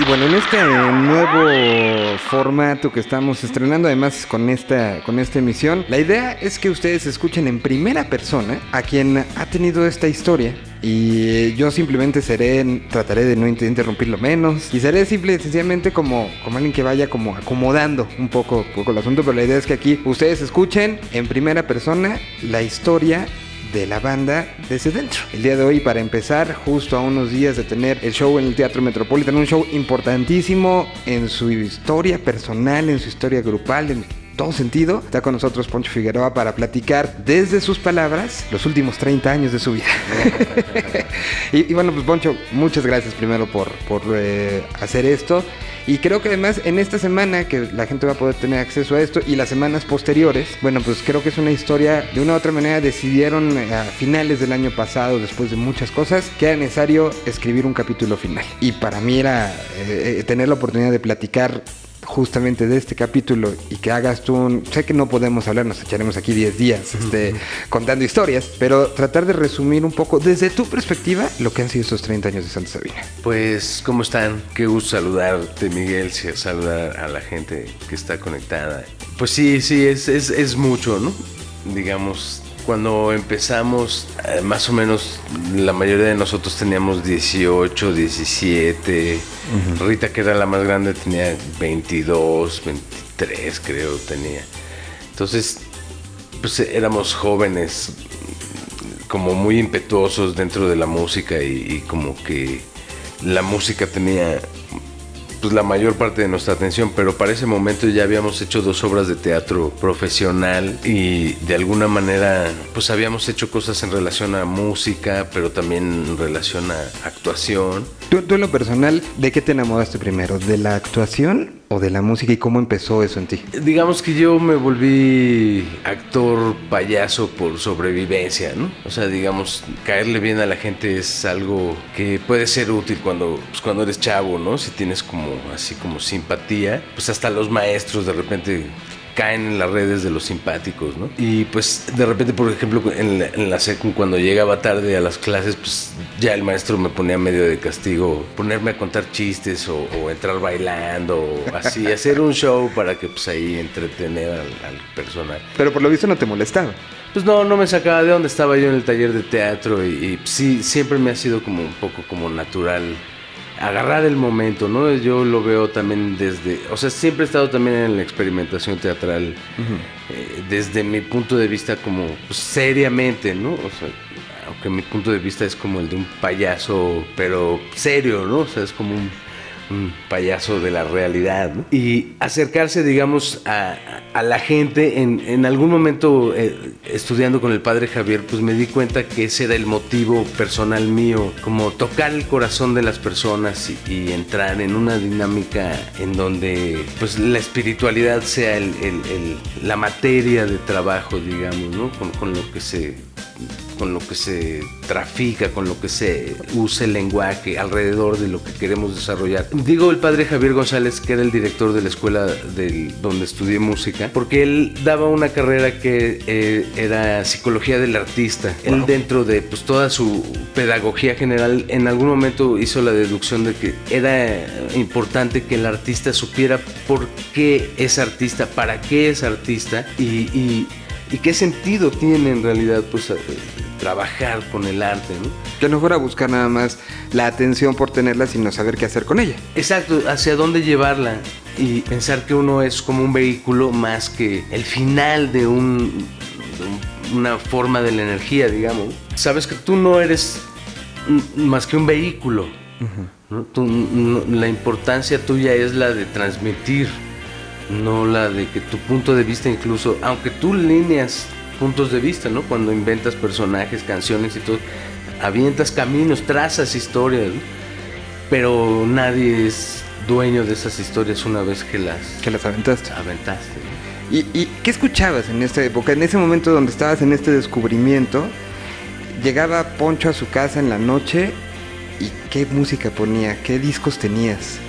Y bueno, en este nuevo formato que estamos estrenando, además con esta, con esta emisión, la idea es que ustedes escuchen en primera persona a quien ha tenido esta historia. Y yo simplemente seré, trataré de no interrumpirlo menos. Y seré simple sencillamente como, como alguien que vaya como acomodando un poco, poco el asunto. Pero la idea es que aquí ustedes escuchen en primera persona la historia de la banda desde dentro. El día de hoy, para empezar, justo a unos días de tener el show en el Teatro Metropolitan, un show importantísimo en su historia personal, en su historia grupal, en todo sentido, está con nosotros Poncho Figueroa para platicar desde sus palabras los últimos 30 años de su vida. y, bueno, pues Poncho, muchas gracias primero por, por eh, hacer esto. Y creo que además en esta semana que la gente va a poder tener acceso a esto y las semanas posteriores, bueno, pues creo que es una historia, de una u otra manera decidieron eh, a finales del año pasado, después de muchas cosas, que era necesario escribir un capítulo final. Y para mí era eh, eh, tener la oportunidad de platicar justamente de este capítulo y que hagas tú un... Sé que no podemos hablar, nos echaremos aquí 10 días este, contando historias, pero tratar de resumir un poco desde tu perspectiva lo que han sido estos 30 años de Santa Sabina. Pues, ¿cómo están? Qué gusto saludarte, Miguel, saludar a la gente que está conectada. Pues sí, sí, es, es, es mucho, ¿no? Digamos, cuando empezamos, eh, más o menos la mayoría de nosotros teníamos 18, 17. Rita, que era la más grande, tenía 22, 23 creo tenía. Entonces, pues éramos jóvenes, como muy impetuosos dentro de la música y como que la música tenía pues, la mayor parte de nuestra atención, pero para ese momento ya habíamos hecho dos obras de teatro profesional y de alguna manera pues habíamos hecho cosas en relación a música, pero también en relación a actuación. ¿Tú, tú en lo personal, ¿de qué te enamoraste primero? ¿De la actuación o de la música y cómo empezó eso en ti? Digamos que yo me volví actor payaso por sobrevivencia, ¿no? O sea, digamos, caerle bien a la gente es algo que puede ser útil cuando, pues, cuando eres chavo, ¿no? Si tienes como así como simpatía, pues hasta los maestros de repente caen en las redes de los simpáticos, ¿no? Y pues de repente, por ejemplo, en la, en la cuando llegaba tarde a las clases, pues ya el maestro me ponía medio de castigo, ponerme a contar chistes o, entrar bailando, o así, hacer un show para que pues ahí entretener al, al, personal. Pero por lo visto no te molestaba. Pues no, no me sacaba de donde estaba yo en el taller de teatro y, y sí, siempre me ha sido como un poco como natural agarrar el momento, ¿no? Yo lo veo también desde, o sea, siempre he estado también en la experimentación teatral, eh, desde mi punto de vista como pues, seriamente, ¿no? O sea, aunque mi punto de vista es como el de un payaso, pero serio, ¿no? O sea, es como un un payaso de la realidad. Y acercarse, digamos, a, la gente. En, algún momento, eh, estudiando con el padre Javier, pues me di cuenta que ese era el motivo personal mío, como tocar el corazón de las personas y, entrar en una dinámica en donde pues la espiritualidad sea la materia de trabajo, digamos, ¿no? Con, con lo que se con lo que se trafica, con lo que se usa el lenguaje alrededor de lo que queremos desarrollar. Digo el padre Javier González, que era el director de la escuela del, donde estudié música, porque él daba una carrera que eh, era psicología del artista. Él dentro de pues, toda su pedagogía general, en algún momento hizo la deducción de que era importante que el artista supiera por qué es artista, para qué es artista y, y qué sentido tiene en realidad pues trabajar con el arte, ¿no? Que no fuera a buscar nada más la atención por tenerla, sino saber qué hacer con ella. Exacto, hacia dónde llevarla y pensar que uno es como un vehículo más que el final de, un, una forma de la energía, digamos. Sabes que tú no eres más que un vehículo. la importancia tuya es la de transmitir, no la de que tu punto de vista incluso, aunque tú líneas puntos de vista, ¿no? Cuando inventas personajes, canciones y todo, avientas caminos, trazas historias, pero nadie es dueño de esas historias una vez que las, que las aventaste. aventaste. ¿Y, ¿Y qué escuchabas en esta época? En ese momento donde estabas en este descubrimiento, llegaba Poncho a su casa en la noche y qué música ponía, qué discos tenías.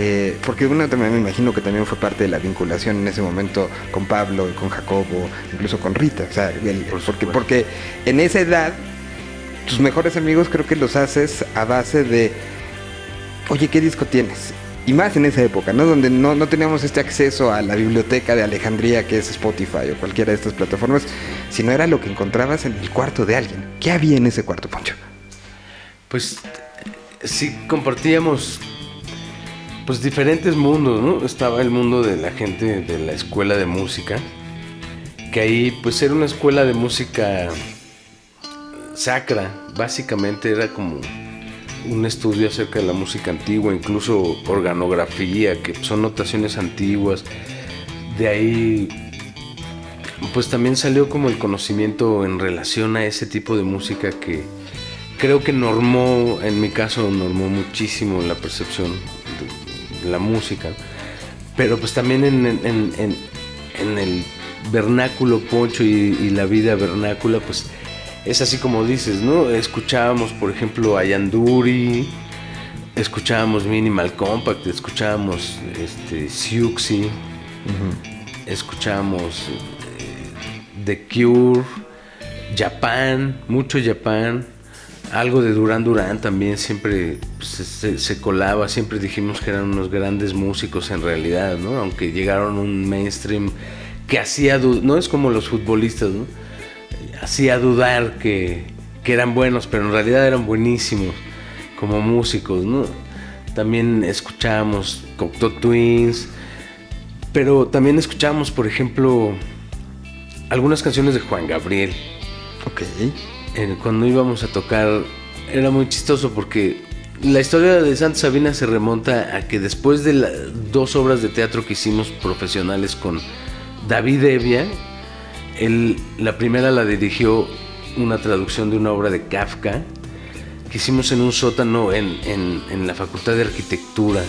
Eh, porque uno también me imagino que también fue parte de la vinculación en ese momento con Pablo, con Jacobo, incluso con Rita. O sea, el- porque, porque en esa edad, tus mejores amigos creo que los haces a base de, oye, ¿qué disco tienes? Y más en esa época, ¿no? Donde no, no teníamos este acceso a la biblioteca de Alejandría que es Spotify o cualquiera de estas plataformas, sino era lo que encontrabas en el cuarto de alguien. ¿Qué había en ese cuarto, Poncho? Pues sí compartíamos pues diferentes mundos, ¿no? Estaba el mundo de la gente de la escuela de música, que ahí pues era una escuela de música sacra, básicamente era como un estudio acerca de la música antigua, incluso organografía, que son notaciones antiguas. De ahí pues también salió como el conocimiento en relación a ese tipo de música que creo que normó, en mi caso, normó muchísimo la percepción la música. Pero pues también en, en- en- en- el vernáculo poncho y, y la vida vernácula, pues es así como dices, ¿no? Escuchábamos, por ejemplo, a Yanduri, escuchábamos Minimal Compact, escuchábamos este, Siuxi, escuchábamos eh, The Cure, Japan, mucho Japan, algo de Duran Duran también siempre pues, se, se colaba, siempre dijimos que eran unos grandes músicos en realidad, ¿no? Aunque llegaron a un mainstream que hacía, du- no es como los futbolistas, ¿no? Hacía dudar que, que eran buenos, pero en realidad eran buenísimos como músicos, ¿no? También escuchábamos Cocteau Twins, pero también escuchábamos, por ejemplo, algunas canciones de Juan Gabriel. Ok. Eh, cuando íbamos a tocar era muy chistoso porque la historia de Santa Sabina se remonta a que después de las dos obras de teatro que hicimos profesionales con David Evia, él, la primera la dirigió una traducción de una obra de Kafka que hicimos en un sótano en, la Facultad de Arquitectura.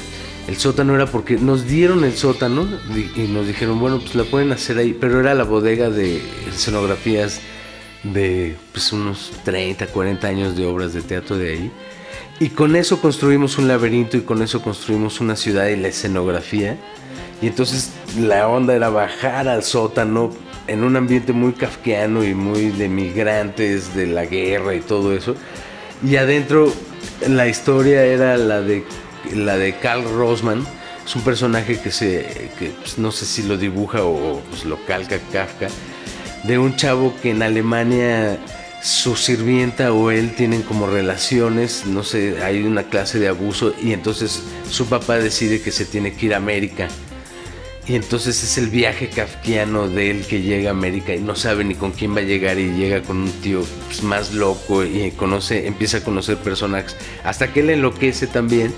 El sótano era porque nos dieron el sótano y nos dijeron, bueno, pues la pueden hacer ahí, pero era la bodega de escenografías de pues, unos 30, 40 años de obras de teatro de ahí. Y con eso construimos un laberinto y con eso construimos una ciudad y la escenografía. Y entonces la onda era bajar al sótano en un ambiente muy kafkiano y muy de migrantes, de la guerra y todo eso. Y adentro la historia era la de, la de Carl Rosman. Es un personaje que, se, que pues, no sé si lo dibuja o pues, lo calca Kafka de un chavo que en Alemania su sirvienta o él tienen como relaciones, no sé, hay una clase de abuso y entonces su papá decide que se tiene que ir a América. Y entonces es el viaje kafkiano de él que llega a América y no sabe ni con quién va a llegar y llega con un tío pues, más loco y conoce, empieza a conocer personajes hasta que él enloquece también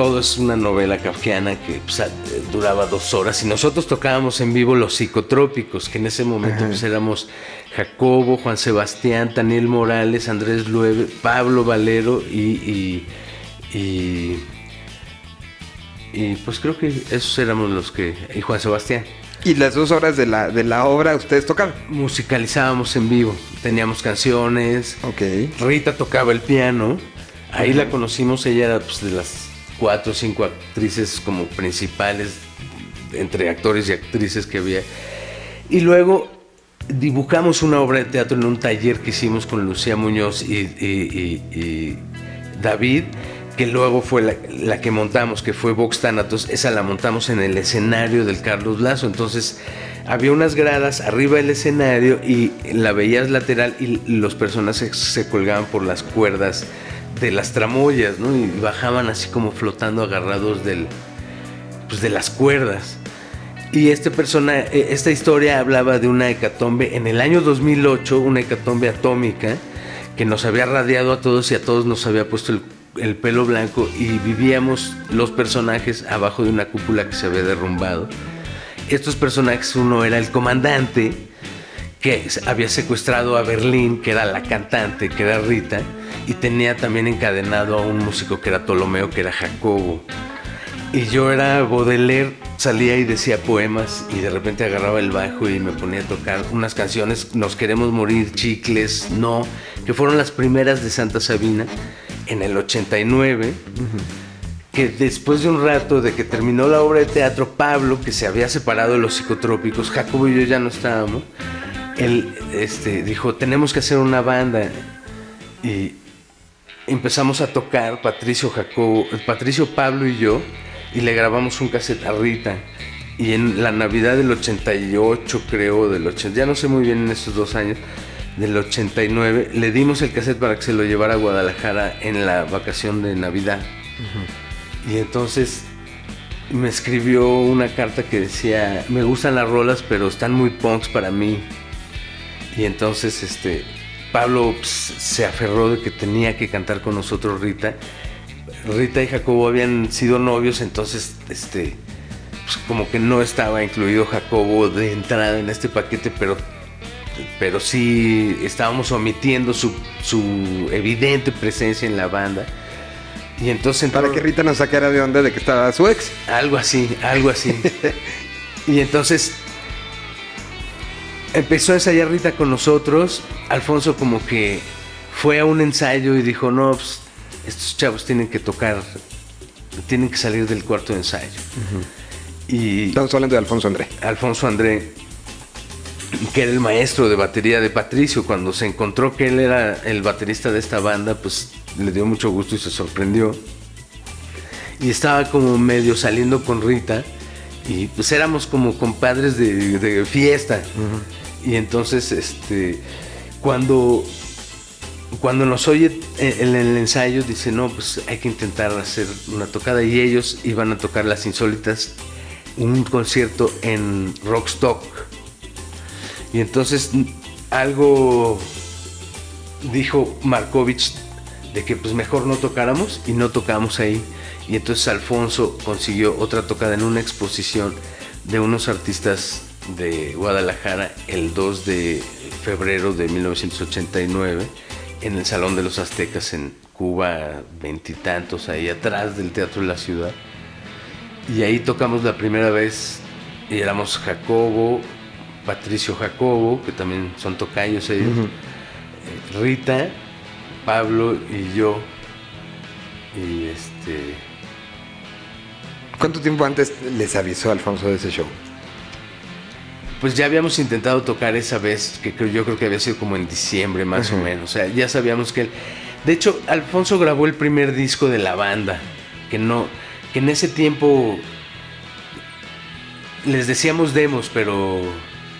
todo es una novela kafkiana que pues, duraba dos horas y nosotros tocábamos en vivo los psicotrópicos, que en ese momento pues, éramos Jacobo, Juan Sebastián, Daniel Morales, Andrés Lueve, Pablo Valero y, y, y, y, pues creo que esos éramos los que... y Juan Sebastián. Y las dos horas de la, de la obra ustedes tocaban. Musicalizábamos en vivo, teníamos canciones, Ok. Rita tocaba el piano. Ahí la conocimos, ella era pues, de las cuatro o cinco actrices como principales, entre actores y actrices que había. Y luego dibujamos una obra de teatro en un taller que hicimos con Lucía Muñoz y, David, que luego fue la, la que montamos, que fue Vox Thanatos. Esa la montamos en el escenario del Carlos Lazo. Entonces había unas gradas arriba del escenario y la veías lateral y los personajes se colgaban por las cuerdas de las tramoyas, ¿no? Y bajaban así como flotando agarrados del, pues de las cuerdas. Y este persona, eh, esta historia hablaba de una hecatombe en el año 2008, una hecatombe atómica que nos había radiado a todos y a todos nos había puesto el, el pelo blanco y vivíamos los personajes abajo de una cúpula que se había derrumbado. Estos personajes, uno era el comandante, que había secuestrado a Berlín, que era la cantante, que era Rita, y tenía también encadenado a un músico que era Ptolomeo, que era Jacobo. Y yo era Baudelaire, salía y decía poemas y de repente agarraba el bajo y me ponía a tocar unas canciones, Nos queremos morir, Chicles, No, que fueron las primeras de Santa Sabina en el 89. Que después de un rato de que terminó la obra de teatro, Pablo, que se había separado de los psicotrópicos, Jacobo y yo ya no estábamos, él este, dijo, tenemos que hacer una banda. Y empezamos a tocar, Patricio, Jacobo, Patricio, Pablo y yo, y le grabamos un cassette a Rita. Y en la Navidad del 88, creo, del 80, ya no sé muy bien en estos dos años, del 89, le dimos el cassette para que se lo llevara a Guadalajara en la vacación de Navidad. Y entonces me escribió una carta que decía, me gustan las rolas, pero están muy punks para mí. Y entonces este, Pablo pues, se aferró de que tenía que cantar con nosotros Rita. Rita y Jacobo habían sido novios, entonces este, pues, como que no estaba incluido Jacobo de entrada en este paquete, pero, pero sí estábamos omitiendo su, su evidente presencia en la banda. Y entonces Para que Rita nos sacara de onda de que estaba su ex. Algo así, algo así. y entonces empezó a ensayar Rita con nosotros. Alfonso como que fue a un ensayo y dijo, no, pues, estos chavos tienen que tocar, tienen que salir del cuarto de ensayo. Y Estamos hablando de Alfonso André. Alfonso André, que era el maestro de batería de Patricio, cuando se encontró que él era el baterista de esta banda, pues le dio mucho gusto y se sorprendió. Y estaba como medio saliendo con Rita y pues éramos como compadres de, de fiesta. Y entonces, este, cuando, cuando nos oye en el ensayo, dice, no, pues hay que intentar hacer una tocada. Y ellos iban a tocar Las Insólitas, un concierto en Rockstock. Y entonces algo dijo Markovich de que pues mejor no tocáramos y no tocamos ahí. Y entonces Alfonso consiguió otra tocada en una exposición de unos artistas de Guadalajara el 2 de febrero de 1989 en el Salón de los Aztecas en Cuba, veintitantos ahí atrás del Teatro de la Ciudad. Y ahí tocamos la primera vez y éramos Jacobo, Patricio Jacobo, que también son tocayos ellos, eh, Rita, Pablo y yo. Y este. ¿Cuánto tiempo antes les avisó Alfonso de ese show? Pues ya habíamos intentado tocar esa vez, que creo- yo creo que había sido como en diciembre más o menos. O sea, ya sabíamos que él. De hecho, Alfonso grabó el primer disco de la banda, que no. que en ese tiempo les decíamos demos, pero.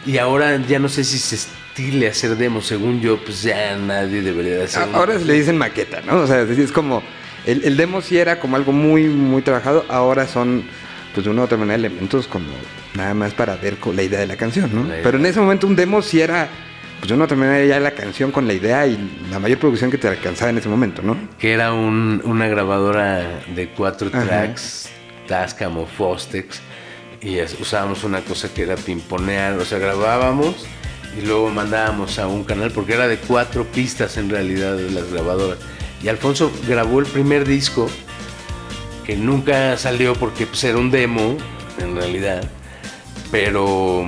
Y ahora ya no sé si se estile hacer demos. Según yo, pues ya nadie debería de hacer. Ahora le dicen maqueta, ¿no? O sea, es como. El, el demo sí era como algo muy, muy trabajado. Ahora son, pues de una u otra manera, elementos como nada más para ver con la idea de la canción, ¿no? Pero en ese momento un demo sí era, pues de una u otra manera, ya la canción con la idea y la mayor producción que te alcanzaba en ese momento, ¿no? que era un- una grabadora de cuatro tracks, Tascam o Fostex, y usábamos una cosa que era pimponear, o sea, grabábamos y luego mandábamos a un canal, porque era de cuatro pistas en realidad de las grabadoras. Y Alfonso grabó el primer disco, que nunca salió porque pues, era un demo, en realidad, pero...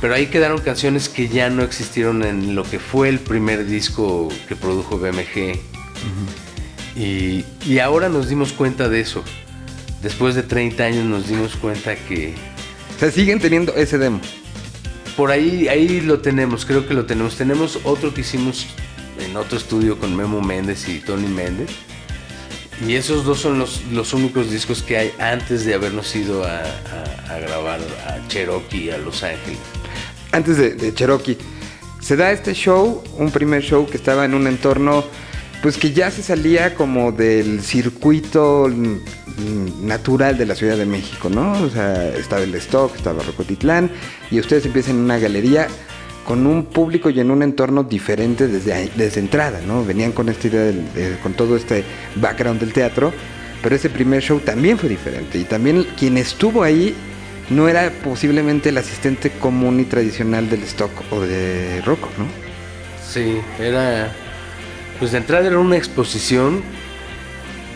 Pero ahí quedaron canciones que ya no existieron en lo que fue el primer disco que produjo BMG. Y, y ahora nos dimos cuenta de eso. Después de 30 años nos dimos cuenta que O sea, siguen teniendo ese demo. por ahí, ahí lo tenemos, creo que lo tenemos. Tenemos otro que hicimos en otro estudio con Memo Méndez y Tony Méndez. Y esos dos son los, los únicos discos que hay antes de habernos ido a, grabar a Cherokee, a Los Ángeles. Antes de, de Cherokee, se da este show, un primer show que estaba en un entorno, pues que ya se salía como del circuito natural de la Ciudad de México, ¿no? O sea, estaba el Stock, estaba Rocotitlán, y ustedes empiezan en una galería con un público y en un entorno diferente desde, desde entrada, ¿no? Venían con esta idea, del- de- con todo este background del teatro, pero ese primer show también fue diferente, y también quien estuvo ahí no era posiblemente el asistente común y tradicional del stock o de Rocco, ¿no? Sí, era. Pues de entrada era una exposición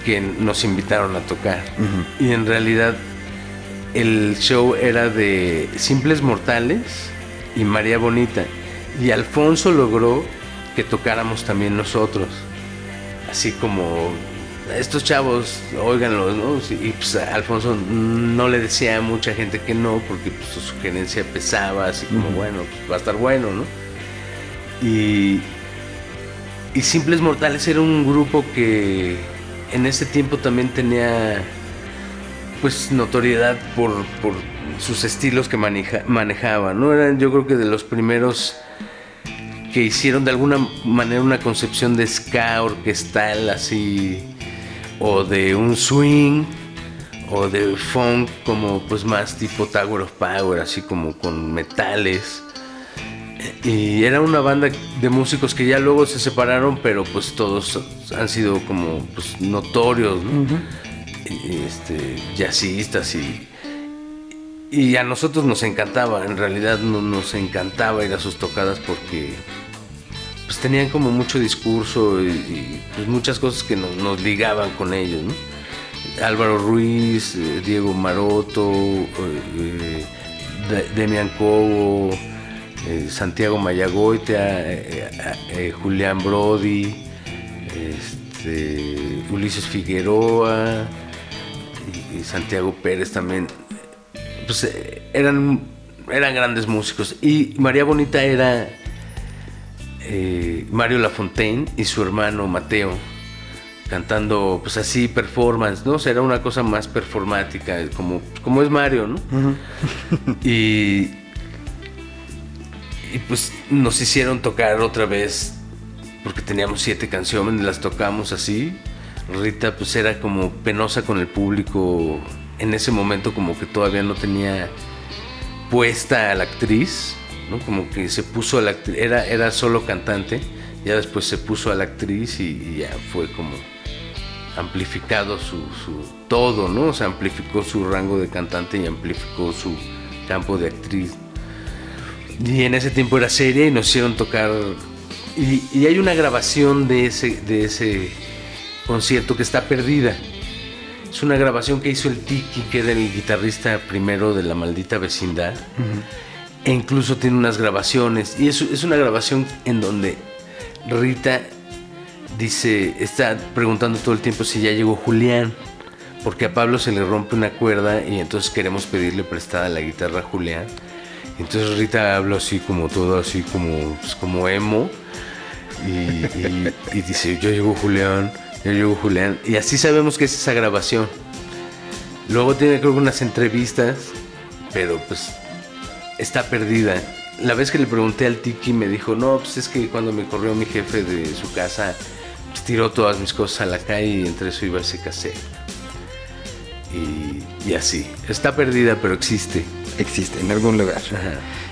que nos invitaron a tocar. Y en realidad el show era de Simples Mortales y María Bonita. Y Alfonso logró que tocáramos también nosotros. Así como estos chavos, óiganlos, ¿no? Y pues Alfonso no le decía a mucha gente que no, porque pues, su sugerencia pesaba, así como, bueno, pues va a estar bueno, ¿no? Y, y Simples Mortales era un grupo que en ese tiempo también tenía pues notoriedad por, por sus estilos que maneja, manejaba, ¿no? Eran yo creo que de los primeros que hicieron de alguna manera una concepción de ska orquestal así o de un swing o de funk como pues más tipo Tower of Power, así como con metales. Y era una banda de músicos que ya luego se separaron, pero pues todos han sido como pues notorios, este, jazzistas y, y a nosotros nos encantaba, en realidad nos encantaba ir a sus tocadas porque pues tenían como mucho discurso y, pues muchas cosas que nos, ligaban con ellos, Álvaro Ruiz, eh, Diego Maroto, eh, Demian Cobo, eh, Santiago Mayagoitea, Julián Brody, este, Ulises Figueroa y, Santiago Pérez también. Pues eran, eran grandes músicos. Y María Bonita era eh, Mario Lafontaine y su hermano Mateo cantando pues así performance, ¿no? Será una cosa más performática, como, como es Mario, ¿no? y, y pues nos hicieron tocar otra vez, porque teníamos siete canciones, las tocamos así. Rita pues era como penosa con el público, en ese momento como que todavía no tenía puesta a la actriz como que se puso a la actriz, era, era solo cantante, ya después se puso a la actriz y, ya fue como amplificado su, todo, ¿no? O amplificó su rango de cantante y amplificó su campo de actriz. Y en ese tiempo era seria y nos hicieron tocar. Y, hay una grabación de ese, de ese concierto que está perdida. Es una grabación que hizo el Tiki, que era el guitarrista primero de la maldita vecindad. E incluso tiene unas grabaciones. Y es, es una grabación en donde Rita dice, está preguntando todo el tiempo si ya llegó Julián. Porque a Pablo se le rompe una cuerda y entonces queremos pedirle prestada la guitarra a Julián. Entonces Rita habla así como todo, así como, pues, como emo. Y, y, dice, yo llegó Julián, yo llegó Julián. Y así sabemos que es esa grabación. Luego tiene creo que unas entrevistas, pero pues está perdida. La vez que le pregunté al Tiki me dijo, no, pues es que cuando me corrió mi jefe de su casa, pues tiró todas mis cosas a la calle y entre eso iba ese cassette. Y, y así. Está perdida, pero existe. Existe, en algún lugar.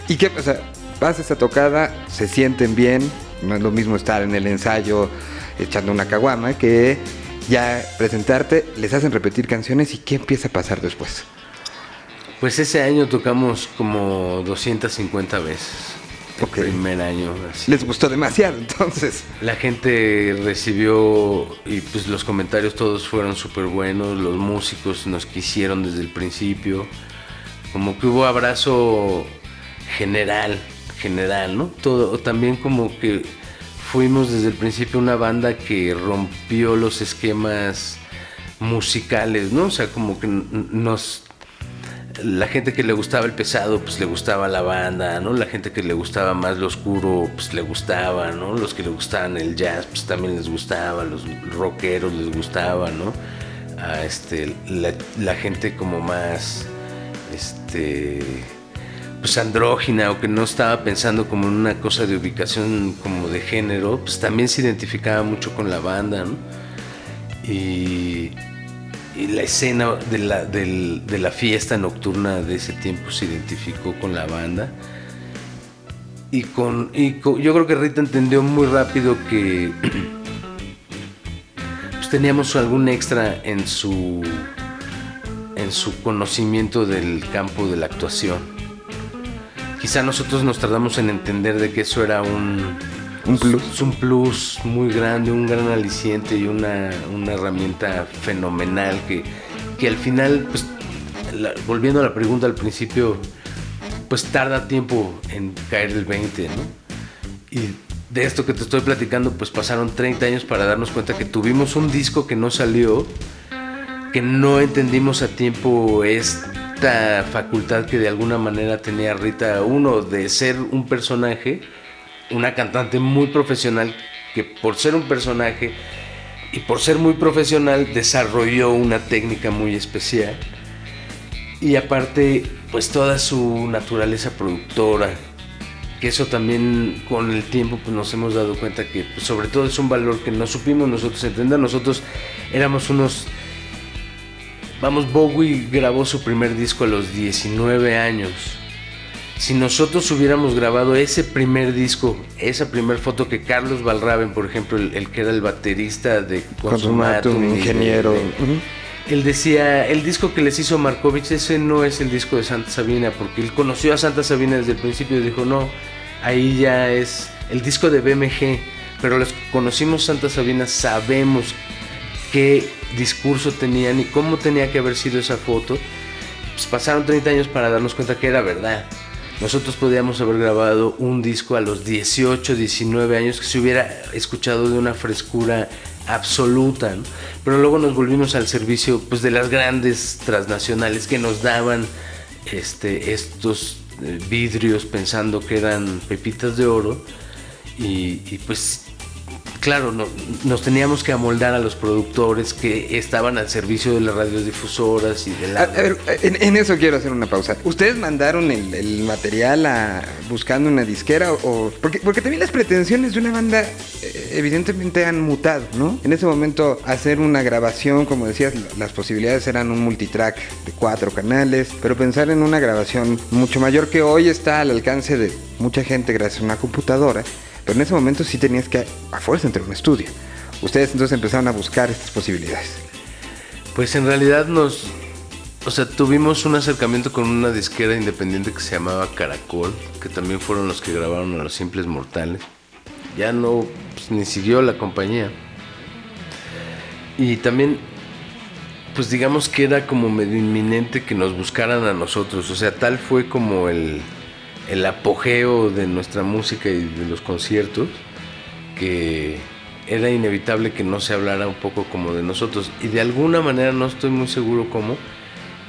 ¿Y qué pasa? Vas a esta tocada, se sienten bien, no es lo mismo estar en el ensayo echando una caguama que ya presentarte, les hacen repetir canciones y qué empieza a pasar después. Pues ese año tocamos como 250 veces. El primer año. Les gustó demasiado entonces. La gente recibió y pues los comentarios todos fueron súper buenos. Los músicos nos quisieron desde el principio. Como que hubo abrazo general, general, ¿no? Todo, también como que fuimos desde el principio una banda que rompió los esquemas musicales, ¿no? O sea, como que nos la gente que le gustaba el pesado, pues le gustaba la banda, ¿no? La gente que le gustaba más lo oscuro, pues le gustaba, ¿no? Los que le gustaban el jazz, pues también les gustaba, los rockeros les gustaba, ¿no? A este, la, gente como más, este, pues andrógina o que no estaba pensando como en una cosa de ubicación como de género, pues también se identificaba mucho con la banda, ¿no? Y y la escena de la, de la fiesta nocturna de ese tiempo se identificó con la banda. Y, con, yo creo que Rita entendió muy rápido que pues, teníamos algún extra en su, en su conocimiento del campo de la actuación. Quizá nosotros nos tardamos en entender de que eso era un, Un plus. Es un plus muy grande, un gran aliciente y una, una herramienta fenomenal que, que al final, pues, la- volviendo a la pregunta al principio, pues tarda tiempo en caer el 20, ¿no? Y de esto que te estoy platicando, pues pasaron 30 años para darnos cuenta que tuvimos un disco que no salió, que no entendimos a tiempo esta facultad que de alguna manera tenía Rita, uno, de ser un personaje, una cantante muy profesional, que por ser un personaje y por ser muy profesional desarrolló una técnica muy especial. Y aparte, pues toda su naturaleza productora, que eso también con el tiempo pues, nos hemos dado cuenta que pues, sobre todo es un valor que no supimos nosotros entender. Nosotros éramos unos... Vamos, Bowie grabó su primer disco a los 19 años. Si nosotros hubiéramos grabado ese primer disco, esa primer foto que Carlos Valraven, por ejemplo, el, el que era el baterista de Consumatum, de- ingeniero. de- él decía, el disco que les hizo Markovich, ese no es el disco de Santa Sabina, porque él conoció a Santa Sabina desde el principio y dijo, no, ahí ya es el disco de BMG, pero los conocimos Santa Sabina, sabemos qué discurso tenían y cómo tenía que haber sido esa foto. Pues pasaron 30 años para darnos cuenta que era verdad. Nosotros podíamos haber grabado un disco a los 18, 19 años que se hubiera escuchado de una frescura absoluta, pero luego nos volvimos al servicio pues, de las grandes transnacionales que nos daban este, estos eh, vidrios pensando que eran pepitas de oro y, y, pues claro, no- nos teníamos que amoldar a los productores que estaban al servicio de las radiodifusoras y de la... A, ver, en, en eso quiero hacer una pausa. ¿Ustedes mandaron el, el material a, buscando una disquera o...? Porque, porque también las pretensiones de una banda eh, evidentemente han mutado, ¿no? En ese momento hacer una grabación, como decías, las posibilidades eran un multitrack de cuatro canales, pero pensar en una grabación mucho mayor que hoy está al alcance de mucha gente gracias a una computadora, pero en ese momento sí tenías que a fuerza entrar a un estudio. Ustedes entonces empezaron a buscar estas posibilidades. Pues en realidad nos... O sea, tuvimos un acercamiento con una disquera independiente que se llamaba Caracol, que también fueron los que grabaron a Los Simples Mortales. Ya no, pues, ni siguió la compañía. Y también, pues digamos que era como medio inminente que nos buscaran a nosotros. O sea, tal fue como el, el apogeo de nuestra música y de los conciertos, que era inevitable que no se hablara un poco como de nosotros. Y de alguna manera, no estoy muy seguro cómo,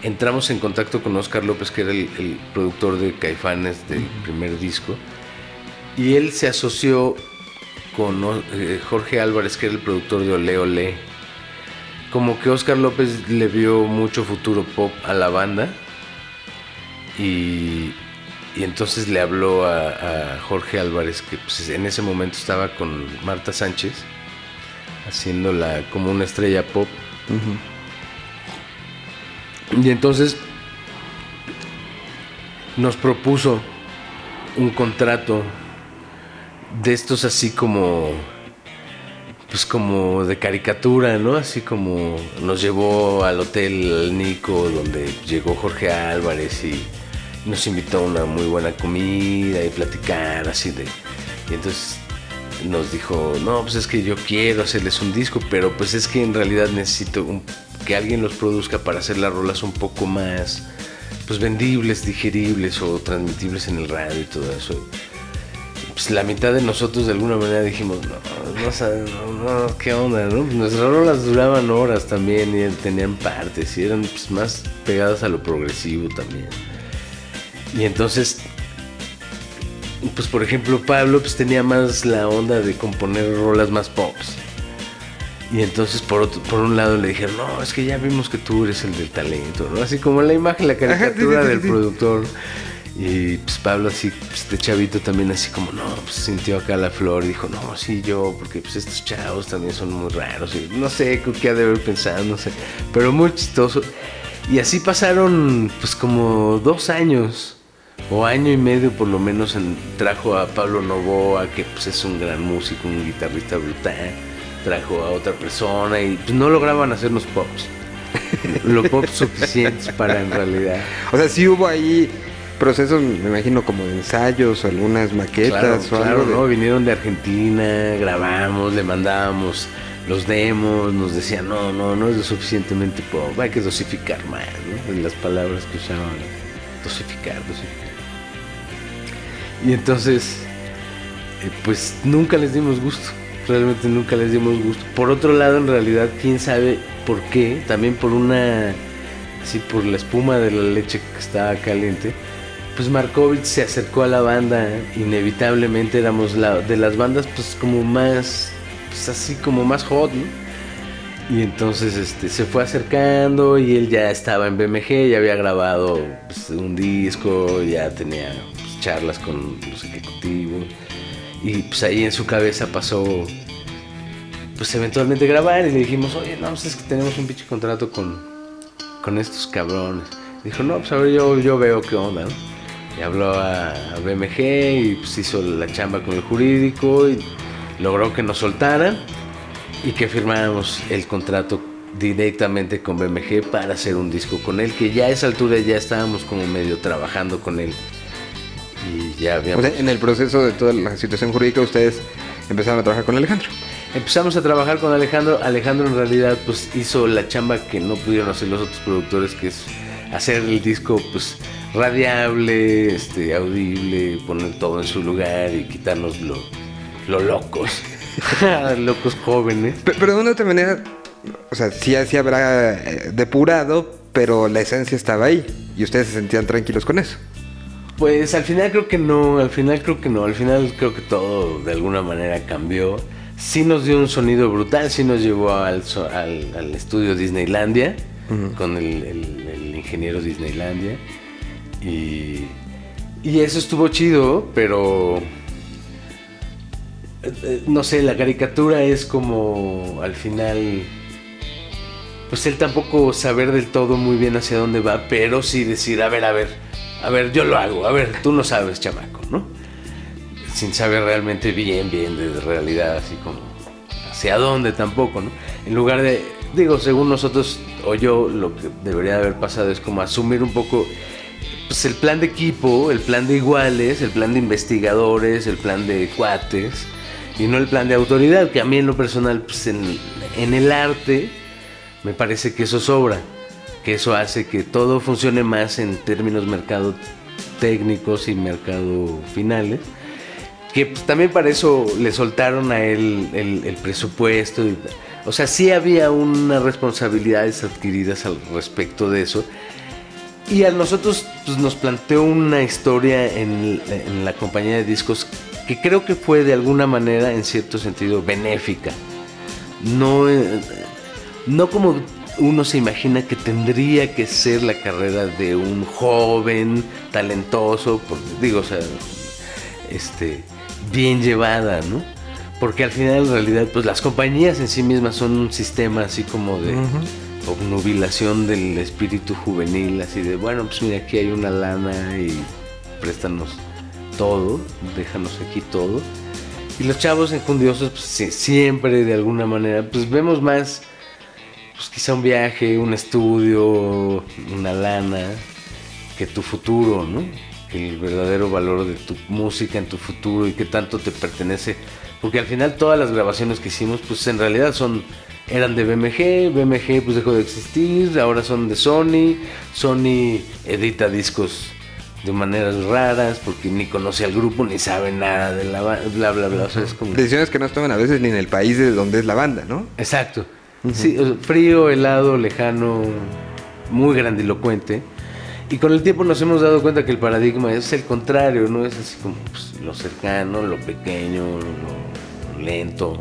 entramos en contacto con Oscar López, que era el, el productor de Caifanes del primer disco. Y él se asoció con eh, Jorge Álvarez, que era el productor de Ole Ole. Como que Oscar López le vio mucho futuro pop a la banda. Y, y entonces le habló a, a Jorge Álvarez, que pues, en ese momento estaba con Marta Sánchez, haciéndola como una estrella pop. Y entonces nos propuso un contrato de estos así como pues como de caricatura, ¿no? Así como nos llevó al hotel Nico donde llegó Jorge Álvarez y nos invitó a una muy buena comida y platicar así de y entonces nos dijo, "No, pues es que yo quiero hacerles un disco, pero pues es que en realidad necesito que alguien los produzca para hacer las rolas un poco más pues vendibles, digeribles o transmitibles en el radio y todo eso." pues la mitad de nosotros de alguna manera dijimos, no, no, no, no, qué onda, ¿no? Pues nuestras rolas duraban horas también y tenían partes y eran pues, más pegadas a lo progresivo también. Y entonces, pues por ejemplo Pablo pues tenía más la onda de componer rolas más pops. Y entonces por otro, por un lado le dijeron, no, es que ya vimos que tú eres el del talento, ¿no? Así como la imagen, la caricatura del productor. Y pues Pablo así, pues, este chavito también así como, no, pues sintió acá la flor y dijo, no, sí, yo, porque pues estos chavos también son muy raros. Y no sé qué ha de haber pensado, no sé. Pero muy chistoso. Y así pasaron pues como dos años o año y medio por lo menos en- trajo a Pablo Novoa, que pues es un gran músico, un guitarrista brutal, trajo a otra persona y pues no lograban hacernos pops. Lo pop suficientes para en realidad. O sea, sí hubo ahí procesos, me imagino, como de ensayos algunas maquetas Claro, o claro, algo. de- ¿no? Vinieron de Argentina, grabamos, le mandábamos los demos, nos decían, no, no, no es lo suficientemente pop, hay que dosificar más, ¿no? En las palabras que usaban, dosificar, dosificar. Y entonces, eh, pues nunca les dimos gusto, realmente nunca les dimos gusto. Por otro lado, en realidad, quién sabe por qué, también por una, así por la espuma de la leche que estaba caliente, pues Markovich se acercó a la banda, inevitablemente éramos la, de las bandas pues como más, pues así como más hot, ¿no? Y entonces este, se fue acercando y él ya estaba en BMG, ya había grabado pues, un disco, ya tenía charlas con los ejecutivos. Y pues ahí en su cabeza pasó, pues eventualmente grabar y le dijimos, oye, no, pues es que tenemos un pinche contrato con, con estos cabrones. Dijo, no, pues a ver, yo, yo veo qué onda. Y habló a, a BMG y pues hizo la chamba con el jurídico y logró que nos soltaran y que firmáramos el contrato directamente con BMG para hacer un disco con él, que ya a esa altura ya estábamos como medio trabajando con él. Y ya O habíamos... sea, en el proceso de toda la situación jurídica, ustedes empezaron a trabajar con Alejandro. Empezamos a trabajar con Alejandro. Alejandro en realidad pues hizo la chamba que no pudieron hacer los otros productores, que es hacer el disco pues radiable, este, audible, poner todo en su lugar y quitarnos lo, lo locos, locos jóvenes. Pe- Pero de una otra manera, o sea, sí, sí habrá eh, depurado, pero la esencia estaba ahí. Y ustedes se sentían tranquilos con eso. Pues al final creo que no, al final creo que no, al final creo que todo de alguna manera cambió. Sí nos dio un sonido brutal, sí nos llevó al, al, al estudio Disneylandia con el, el- el ingeniero Disneylandia. Y, y eso estuvo chido, pero eh, eh, no sé, la caricatura es como al final pues él tampoco saber del todo muy bien hacia dónde va, pero sí decir, a ver, a ver, a ver, yo lo hago, a ver, tú no sabes, chamaco, ¿no? Sin saber realmente bien, bien de realidad, así como hacia dónde tampoco, ¿no? En lugar de, digo, según nosotros o yo, lo que debería haber pasado es como asumir un poco pues el plan de equipo, el plan de iguales, el plan de investigadores, el plan de cuates y no el plan de autoridad, que a mí en lo personal, pues en, en el arte, me parece que eso sobra, eso hace que todo funcione más en términos mercado técnicos y mercado finales. Que pues, también para eso le soltaron a él el, presupuesto. o sea, sí había unas responsabilidades adquiridas al respecto de eso. Y a nosotros pues, nos planteó una historia en, en la compañía de discos que creo que fue de alguna manera, en cierto sentido, benéfica. No, eh, no como uno se imagina que tendría que ser la carrera de un joven talentoso, por- digo, o sea, este, bien llevada, ¿no? Porque al final en realidad pues las compañías en sí mismas son un sistema así como de obnubilación del espíritu juvenil, así de, bueno, pues mira, aquí hay una lana y préstanos todo, déjanos aquí todo. Y los chavos enjundiosos pues siempre de alguna manera pues vemos más pues quizá un viaje, un estudio, una lana, que tu futuro, ¿no? Que el verdadero valor de tu música en tu futuro y qué tanto te pertenece. Porque al final todas las grabaciones que hicimos, pues en realidad son, eran de BMG, BMG pues dejó de existir, ahora son de Sony, Sony edita discos de maneras raras porque ni conoce al grupo ni sabe nada de la ba- bla bla bla, o sea, es como... Decisiones que no toman a veces ni en el país de donde es la banda, ¿no? Exacto. Sí, o sea, frío, helado, lejano, muy grandilocuente. Y con el tiempo nos hemos dado cuenta que el paradigma es el contrario, no es así como pues, lo cercano, lo pequeño, lo lento.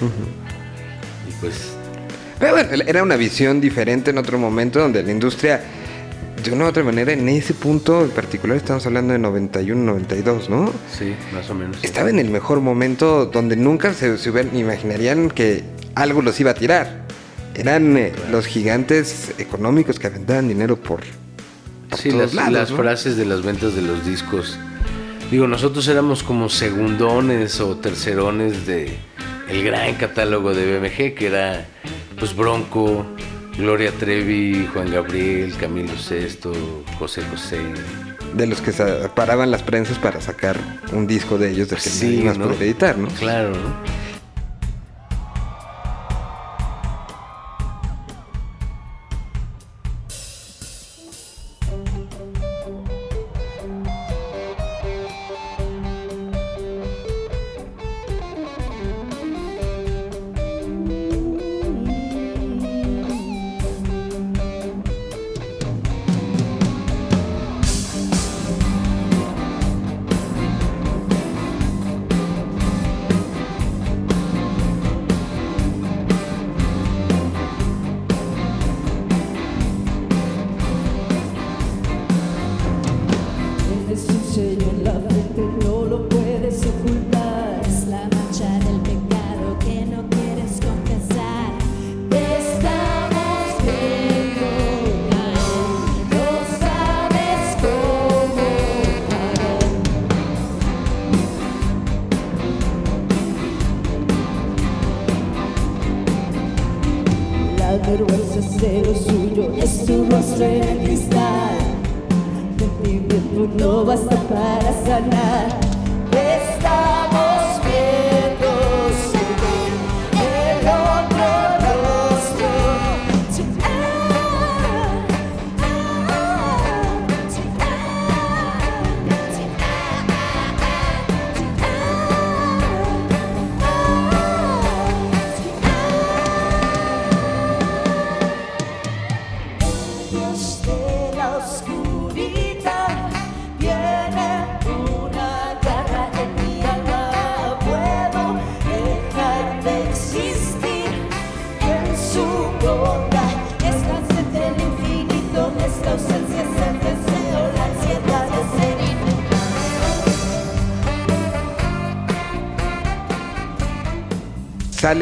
¿no? Y pues Pero bueno, era una visión diferente en otro momento donde la industria, de una u otra manera, en ese punto en particular, estamos hablando de 91, 92, ¿no? sí, más o menos. Estaba en el mejor momento donde nunca se, se hubieran- imaginarían que algo los iba a tirar. Eran eh, los gigantes económicos que aventaban dinero por, por Sí, todos las, lados. las ¿no? frases de las ventas de los discos. Digo, nosotros éramos como segundones o tercerones de el gran catálogo de BMG, que era pues Bronco, Gloria Trevi, Juan Gabriel, Camilo Sesto, José José, de los que paraban las prensas para sacar un disco de ellos del que Sí, nadie más ¿no? puede editar, ¿no? Claro, ¿no?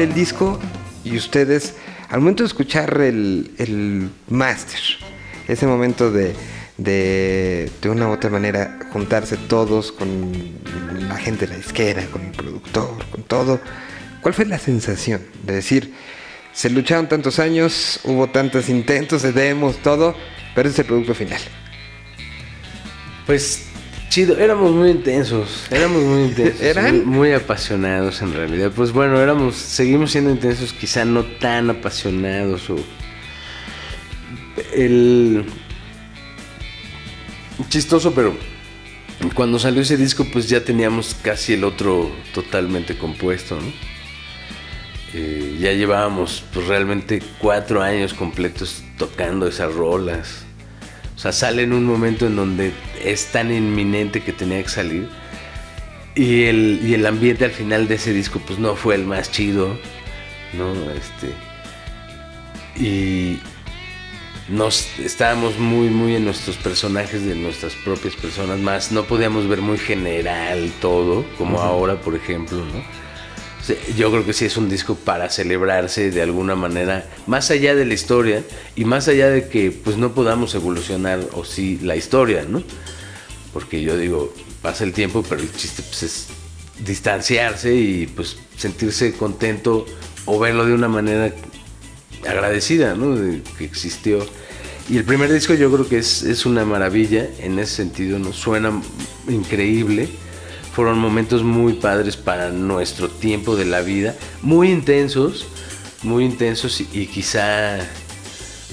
El disco y ustedes, al momento de escuchar el, el máster, ese momento de, de, de una u otra manera, juntarse todos con la gente de la disquera, con el productor, con todo, ¿cuál fue la sensación de decir, se lucharon tantos años, hubo tantos intentos de demos, todo, pero es el producto final? Pues chido, éramos muy intensos, éramos muy intensos, ¿Eran? Muy, muy apasionados en realidad. Pues bueno, éramos, seguimos siendo intensos, quizá no tan apasionados o el chistoso, pero cuando salió ese disco, pues ya teníamos casi el otro totalmente compuesto, ¿no? Eh, ya llevábamos pues realmente cuatro años completos tocando esas rolas. O sea, sale en un momento en donde es tan inminente que tenía que salir. Y el, y el ambiente al final de ese disco, pues no fue el más chido, ¿no? Este. Y nos estábamos muy, muy en nuestros personajes de nuestras propias personas, más no podíamos ver muy general todo, como ahora, por ejemplo, ¿no? Yo creo que sí es un disco para celebrarse de alguna manera, más allá de la historia y más allá de que pues no podamos evolucionar o sí la historia, ¿no? Porque yo digo, pasa el tiempo, pero el chiste pues, es distanciarse y pues sentirse contento o verlo de una manera agradecida, ¿no? De que existió. Y el primer disco yo creo que es, es una maravilla en ese sentido, ¿no? Suena increíble. Fueron momentos muy padres para nuestro tiempo de la vida, muy intensos, muy intensos y, quizá,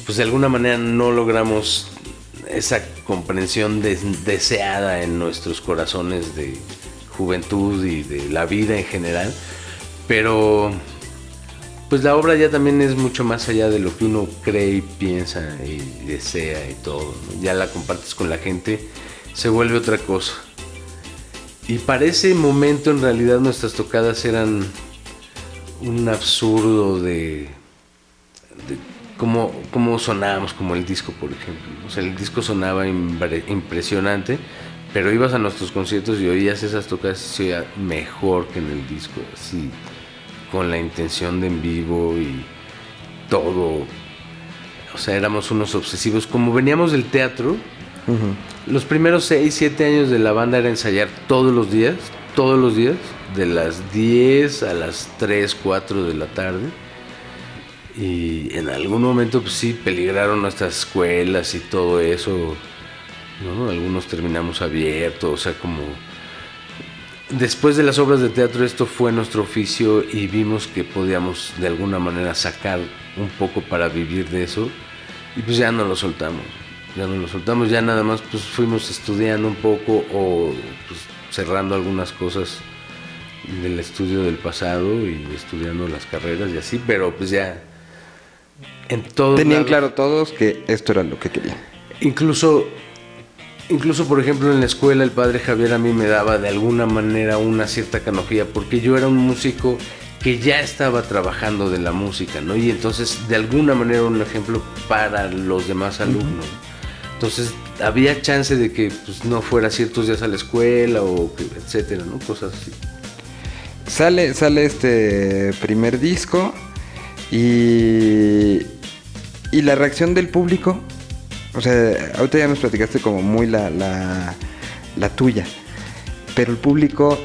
pues de alguna manera no logramos esa comprensión des- deseada en nuestros corazones de juventud y de la vida en general, pero pues la obra ya también es mucho más allá de lo que uno cree y piensa y desea y todo. Ya la compartes con la gente, se vuelve otra cosa. Y para ese momento en realidad nuestras tocadas eran un absurdo de, cómo, cómo sonábamos, como el disco, por ejemplo. O sea, el disco sonaba impresionante, pero ibas a nuestros conciertos y oías esas tocadas y se oía mejor que en el disco, así, con la intención de en vivo y todo. O sea, éramos unos obsesivos. Como veníamos del teatro, los primeros 6, 7 años de la banda era ensayar todos los días, todos los días, de las 10 a las 3, 4 de la tarde. Y en algún momento, pues sí, peligraron nuestras escuelas y todo eso ¿no? Algunos terminamos abiertos, o sea, como... Después de las obras de teatro esto fue nuestro oficio y vimos que podíamos de alguna manera sacar un poco para vivir de eso y pues ya no lo soltamos, ya no lo soltamos, ya nada más pues fuimos estudiando un poco o pues, cerrando algunas cosas del estudio del pasado y estudiando las carreras y así, pero pues ya en todo Tenían claro todos que esto era lo que querían. Incluso, incluso por ejemplo en la escuela el padre Javier a mí me daba de alguna manera una cierta canojía porque yo era un músico que ya estaba trabajando de la música, ¿no? Y entonces de alguna manera un ejemplo para los demás alumnos. Entonces había chance de que pues, no fuera ciertos días a la escuela o que- etcétera, ¿no? Cosas así. Sale, sale este primer disco y, y la reacción del público. O sea, ahorita ya nos platicaste como muy la, la, la tuya. Pero el público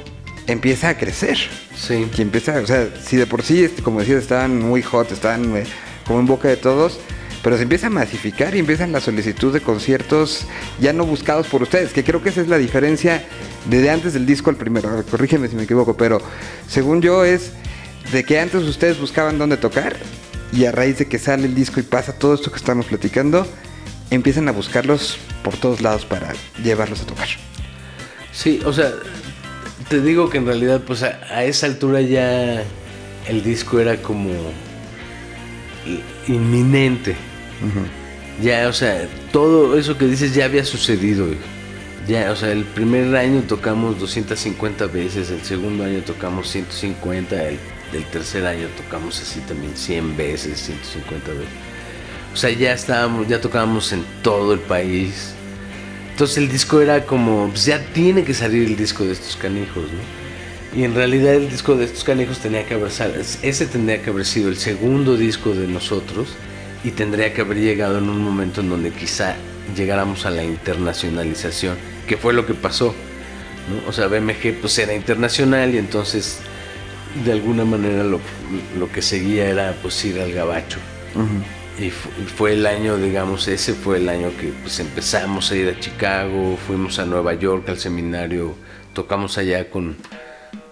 empieza a crecer. Sí. Empieza, o sea, si de por sí, este, como decías, estaban muy hot, estaban eh, como en boca de todos, pero se empieza a masificar y empiezan la solicitud de conciertos ya no buscados por ustedes, que creo que esa es la diferencia desde antes del disco al primero. Corrígeme si me equivoco, pero según yo es de que antes ustedes buscaban dónde tocar y a raíz de que sale el disco y pasa todo esto que estamos platicando, empiezan a buscarlos por todos lados para llevarlos a tocar. Sí, o sea, te digo que en realidad, pues a, esa altura ya el disco era como Ya, o sea, todo eso que dices ya había sucedido. Ya, o sea, el primer año tocamos 250 veces, el segundo año tocamos 150, el, el tercer año tocamos así también 100 veces, 150 veces. O sea, ya estábamos, ya tocábamos en todo el país. Entonces el disco era como, pues ya tiene que salir el disco de estos canijos, ¿no? Y en realidad el disco de estos canijos tenía que haber ese tendría que haber sido el segundo disco de nosotros y tendría que haber llegado en un momento en donde quizá llegáramos a la internacionalización, que fue lo que pasó, ¿no? O sea, BMG pues era internacional y entonces de alguna manera lo, lo que seguía era pues ir al gabacho. Y fue el año, digamos, ese fue el año que pues empezamos a ir a Chicago, fuimos a Nueva York al seminario, tocamos allá con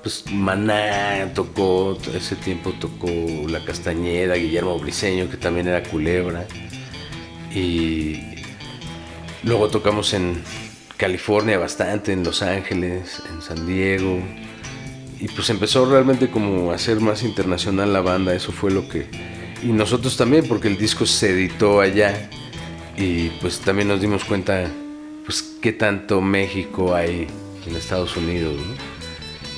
pues Maná, tocó, ese tiempo tocó La Castañeda, Guillermo Briseño, que también era culebra. Y luego tocamos en California bastante, en Los Ángeles, en San Diego. Y pues empezó realmente como a ser más internacional la banda, eso fue lo que... Y nosotros también, porque el disco se editó allá y pues también nos dimos cuenta pues qué tanto México hay en Estados Unidos, ¿no?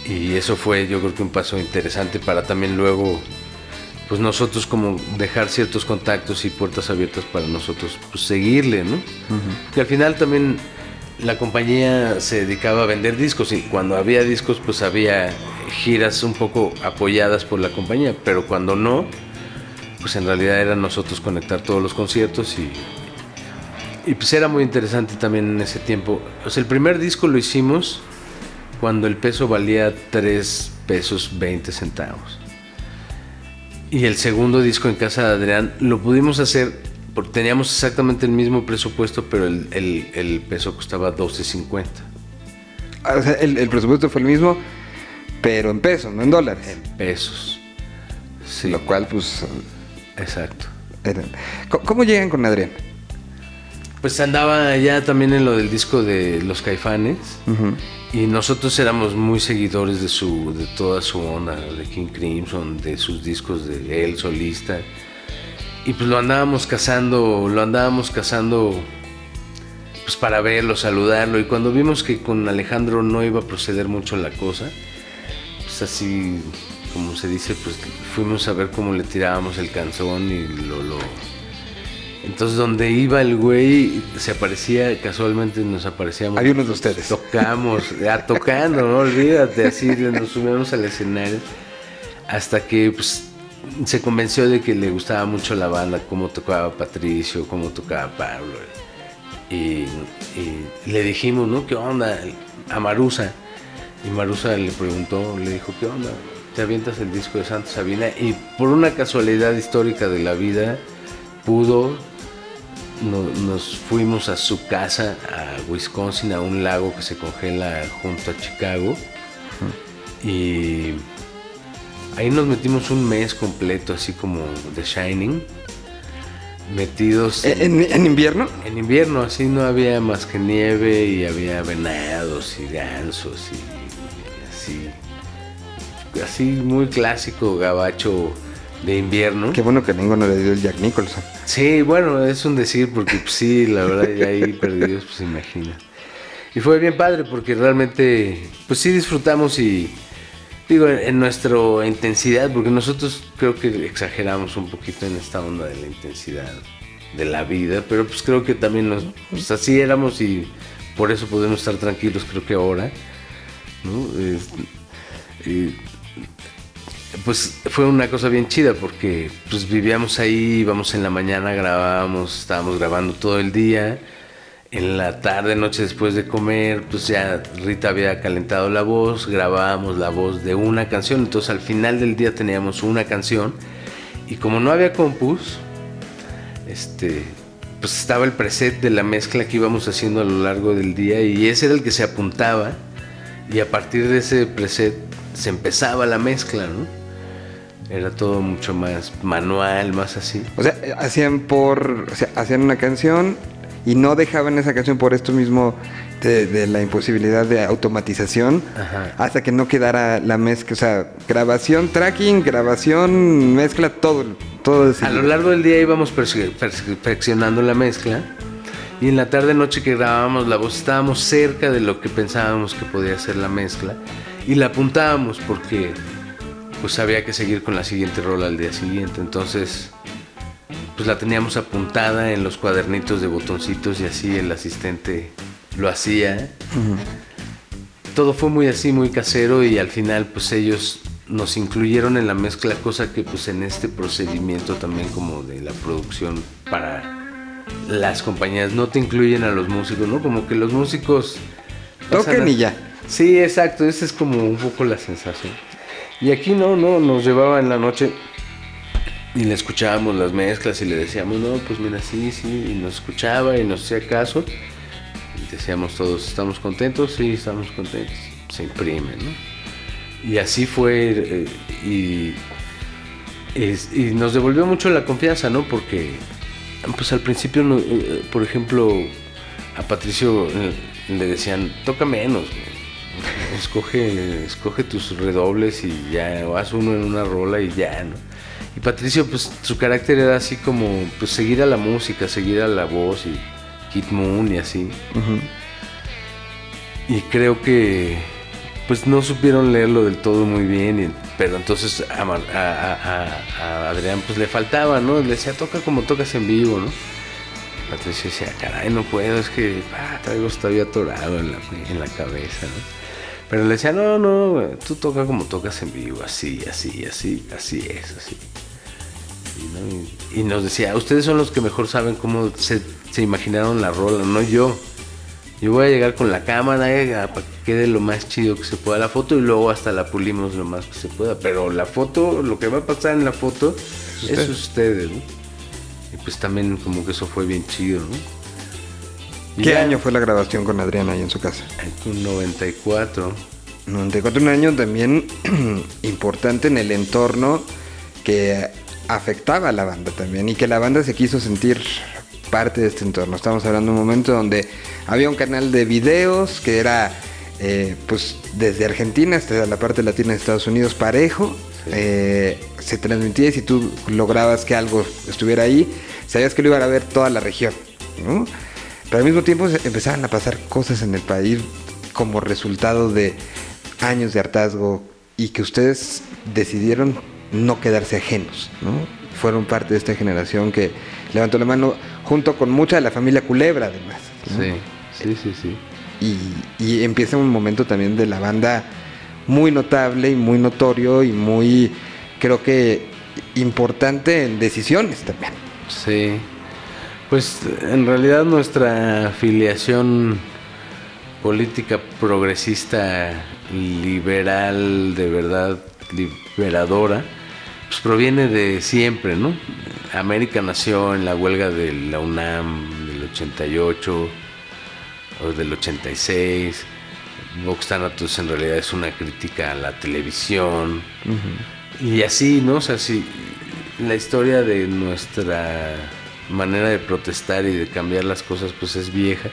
Y eso fue yo creo que un paso interesante para también luego pues nosotros como dejar ciertos contactos y puertas abiertas para nosotros pues seguirle, ¿no? Que al final también la compañía se dedicaba a vender discos y cuando había discos pues había giras un poco apoyadas por la compañía, pero cuando no, pues en realidad era nosotros conectar todos los conciertos y, y pues era muy interesante también en ese tiempo. O sea, el primer disco lo hicimos cuando el peso valía 3 pesos 20 centavos. Y el segundo disco en casa de Adrián lo pudimos hacer porque teníamos exactamente el mismo presupuesto, pero el, el- el peso costaba 12.50 Ah, O sea, el, el presupuesto fue el mismo, pero en pesos, no en dólares. en pesos. Sí, Lo cual, pues. exacto. era- ¿Cómo, cómo llegan con Adrián? Pues andaba ya también en lo del disco de Los Caifanes. Y nosotros éramos muy seguidores de su, de toda su onda, de King Crimson, de sus discos de él solista. Y pues lo andábamos cazando, lo andábamos cazando pues para verlo, saludarlo. Y cuando vimos que con Alejandro no iba a proceder mucho la cosa, pues así como se dice, pues fuimos a ver cómo le tirábamos el canzón y lo, lo... Entonces donde iba el güey se aparecía, casualmente nos aparecíamos. Había uno de ustedes. Tocamos, ya tocando, no olvídate, así nos subimos al escenario hasta que pues, se convenció de que le gustaba mucho la banda, cómo tocaba Patricio, cómo tocaba Pablo. Y, y le dijimos, ¿no? ¿Qué onda? A Marusa. Y Marusa le preguntó, le dijo, ¿qué onda? ¿Te avientas el disco de Santa Sabina? Y por una casualidad histórica de la vida, pudo, no- nos fuimos a su casa, a Wisconsin, a un lago que se congela junto a Chicago. Y ahí nos metimos un mes completo, así como The Shining. Metidos ¿En, en invierno? en invierno así no había más que nieve y había venados y gansos y así. Así muy clásico gabacho de invierno. Qué bueno que ninguno le dio el Jack Nicholson. Sí, bueno, es un decir porque pues, sí, la verdad ya ahí perdidos, pues imagina. Y fue bien padre porque realmente, pues sí disfrutamos y digo, en, en nuestra intensidad, porque nosotros creo que exageramos un poquito en esta onda de la intensidad de la vida, pero pues creo que también nos, pues así éramos y por eso podemos estar tranquilos, creo que ahora, ¿no? Y, pues fue una cosa bien chida porque pues vivíamos ahí, íbamos en la mañana, grabábamos, estábamos grabando todo el día. En la tarde, noche después de comer, pues ya Rita había calentado la voz, grabábamos la voz de una canción, entonces al final del día teníamos una canción y como no había compus, este, pues estaba el preset de la mezcla que íbamos haciendo a lo largo del día y ese era el que se apuntaba y a partir de ese preset se empezaba la mezcla, ¿no? Era todo mucho más manual, más así. O sea, eh, hacían por. O sea, hacían una canción y no dejaban esa canción por esto mismo de, de la imposibilidad de automatización Ajá. hasta que no quedara la mezcla. O sea, grabación, tracking, grabación, mezcla, todo. todo A lo largo del día íbamos perfeccionando la mezcla y en la tarde noche que grabábamos la voz estábamos cerca de lo que pensábamos que podía ser la mezcla y la apuntábamos porque pues había que seguir con la siguiente rola al día siguiente. Entonces pues la teníamos apuntada en los cuadernitos de botoncitos y así el asistente lo hacía. Todo fue muy así, muy casero y al final pues ellos nos incluyeron en la mezcla, cosa que pues en este procedimiento también como de la producción para las compañías no te incluyen a los músicos, ¿no? Como que los músicos... Toquen a- y ya. Sí, exacto, esa es como un poco la sensación. Y aquí no, no, nos llevaba en la noche y le escuchábamos las mezclas y le decíamos, no, pues mira, sí, sí, y nos escuchaba y nos hacía caso. Y decíamos todos, ¿estamos contentos? Sí, estamos contentos. Se imprime, ¿no? Y así fue, eh, y, nos devolvió mucho la confianza, ¿no? Porque, pues al principio, eh, por ejemplo, a Patricio eh, le decían, toca menos, güey. Escoge, escoge tus redobles y ya, o haz uno en una rola y ya, ¿no? Y Patricio, pues su carácter era así como, pues seguir a la música, seguir a la voz y Kid Moon y así. Y creo que pues no supieron leerlo del todo muy bien, y- pero entonces a- a Adrián pues le faltaba, ¿no? Le decía, toca como tocas en vivo, ¿no? Patricio decía, caray, no puedo, es que ah, traigo todavía atorado en la, en la cabeza, ¿no? Pero le decía, no, no, tú toca como tocas en vivo, así, así, así, así es, así. Y, ¿no? Y- y nos decía, ustedes son los que mejor saben cómo se, se imaginaron la rola, no yo. Yo voy a llegar con la cámara eh, para que quede lo más chido que se pueda la foto y luego hasta la pulimos lo más que se pueda. Pero la foto, lo que va a pasar en la foto, eso es ustedes, ¿no? Pues también como que eso fue bien chido, ¿no? ¿Qué ya, año fue la grabación con Adrián ahí en su casa? En 94. 94, un año también importante en el entorno que afectaba a la banda también y que la banda se quiso sentir parte de este entorno. Estamos hablando de un momento donde había un canal de videos que era eh, pues desde Argentina hasta la parte latina de Estados Unidos parejo. Eh, se transmitía y si tú lograbas que algo estuviera ahí, sabías que lo iban a ver toda la región. ¿no? Pero al mismo tiempo empezaban a pasar cosas en el país como resultado de años de hartazgo y que ustedes decidieron no quedarse ajenos, ¿no? Fueron parte de esta generación que levantó la mano junto con mucha de la familia Culebra además. ¿no? Sí, sí, sí, sí. Y, y empieza un momento también de la banda muy notable y muy notorio y muy, creo que, importante en decisiones también. Sí. Pues en realidad nuestra afiliación política progresista, liberal, de verdad liberadora, pues proviene de siempre, ¿no? América nació en la huelga de la UNAM del 88 o del 86. Vox Thanatos en realidad es una crítica a la televisión. Y así, ¿no? O sea, sí, la historia de nuestra manera de protestar y de cambiar las cosas pues es vieja.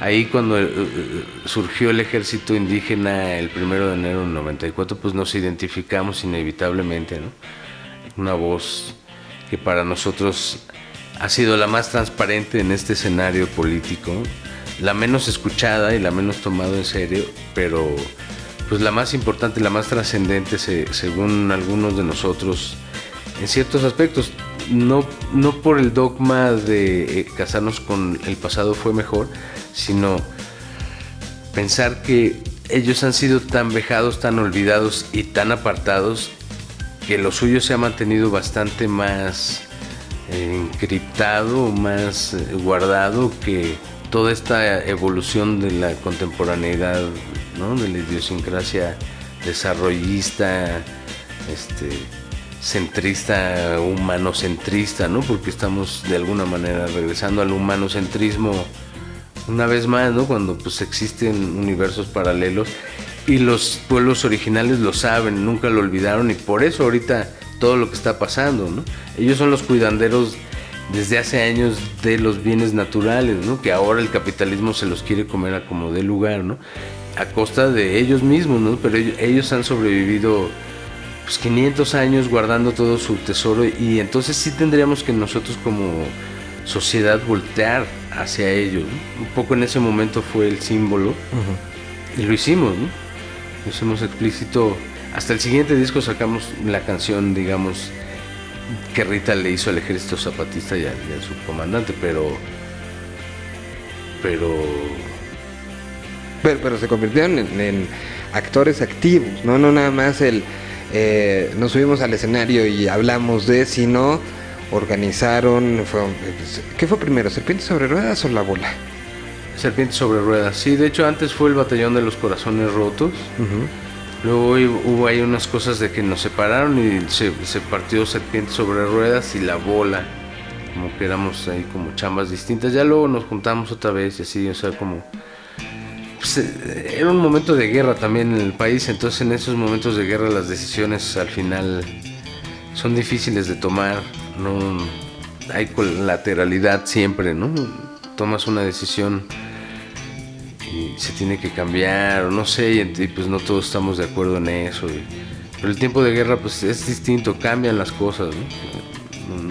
Ahí cuando eh, eh, surgió el ejército indígena el primero de enero del 94, pues nos identificamos inevitablemente, ¿no? Una voz que para nosotros ha sido la más transparente en este escenario político, la menos escuchada y la menos tomada en serio, pero pues la más importante, la más trascendente según algunos de nosotros en ciertos aspectos. No, no por el dogma de eh, casarnos con el pasado fue mejor, sino pensar que ellos han sido tan vejados, tan olvidados y tan apartados que lo suyo se ha mantenido bastante más eh, encriptado, más eh, guardado que toda esta evolución de la contemporaneidad, de la idiosincrasia desarrollista, este, centrista, humanocentrista, ¿no? porque estamos de alguna manera regresando al humanocentrismo una vez más, ¿no? Cuando pues existen universos paralelos y los pueblos originales lo saben, nunca lo olvidaron y por eso ahorita todo lo que está pasando, ¿no? Ellos son los cuidanderos desde hace años de los bienes naturales, ¿no? Que ahora el capitalismo se los quiere comer a como de lugar, ¿no? A costa de ellos mismos, ¿no? Pero ellos, han sobrevivido pues 500 años guardando todo su tesoro y entonces sí tendríamos que nosotros como sociedad voltear hacia ellos. Un poco en ese momento fue el símbolo y lo hicimos, ¿no? Lo hicimos explícito. Hasta el siguiente disco sacamos la canción, digamos, que Rita le hizo al ejército zapatista y a, su comandante, pero, pero... Pero, se convirtieron en, actores activos, ¿no? No nada más el... Eh, nos subimos al escenario y hablamos de, sino organizaron. Fue, ¿Qué fue primero, Serpientes sobre Ruedas o La Bola? Serpientes sobre Ruedas, sí, de hecho antes fue el Batallón de los Corazones Rotos. Luego hubo ahí unas cosas de que nos separaron y se, partió Serpientes sobre Ruedas y La Bola. Como que éramos ahí como chambas distintas. Ya luego nos juntamos otra vez y así, o sea, como... Pues, eh, era un momento de guerra también en el país, entonces en esos momentos de guerra las decisiones al final son difíciles de tomar no hay colateralidad siempre, ¿no? Tomas una decisión y se tiene que cambiar, o no sé, y, pues no todos estamos de acuerdo en eso. pero el tiempo de guerra pues es distinto, cambian las cosas, ¿no?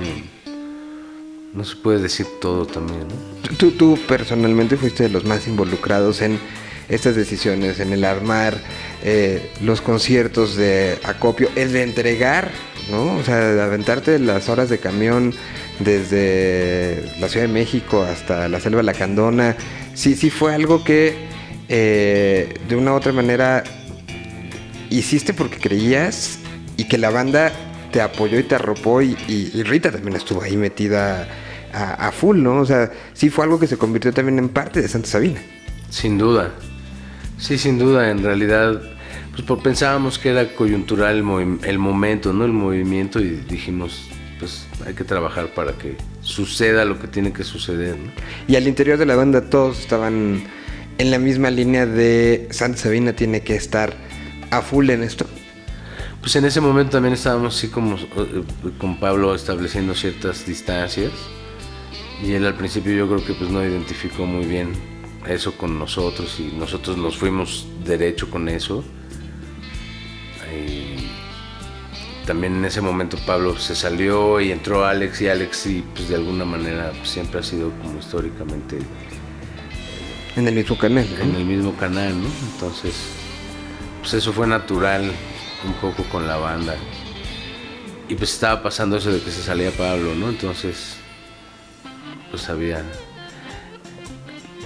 No, se puede decir todo también, ¿no? Tú, tú personalmente fuiste de los más involucrados en estas decisiones, en el armar eh, los conciertos de acopio, el de entregar ¿no? O sea, de aventarte las horas de camión desde la Ciudad de México hasta la Selva Lacandona, sí, sí fue algo que eh, de una u otra manera hiciste porque creías y que la banda te apoyó y te arropó y, Rita también estuvo ahí metida a, a, full, ¿no? O sea, sí fue algo que se convirtió también en parte de Santa Sabina. Sin duda, sí, sin duda, en realidad pues pensábamos que era coyuntural el, momento, ¿no? El movimiento y dijimos, pues hay que trabajar para que suceda lo que tiene que suceder, ¿no? Y al interior de la banda todos estaban en la misma línea de Santa Sabina tiene que estar a full en esto. Pues en ese momento también estábamos así como eh, con Pablo estableciendo ciertas distancias y él al principio yo creo que pues no identificó muy bien eso con nosotros y nosotros nos fuimos derecho con eso. También en ese momento Pablo se salió y entró Alex y Alex y pues de alguna manera siempre ha sido como históricamente en el mismo canal en el mismo canal no entonces pues eso fue natural un poco con la banda. Y pues estaba pasando eso de que se salía Pablo no entonces pues había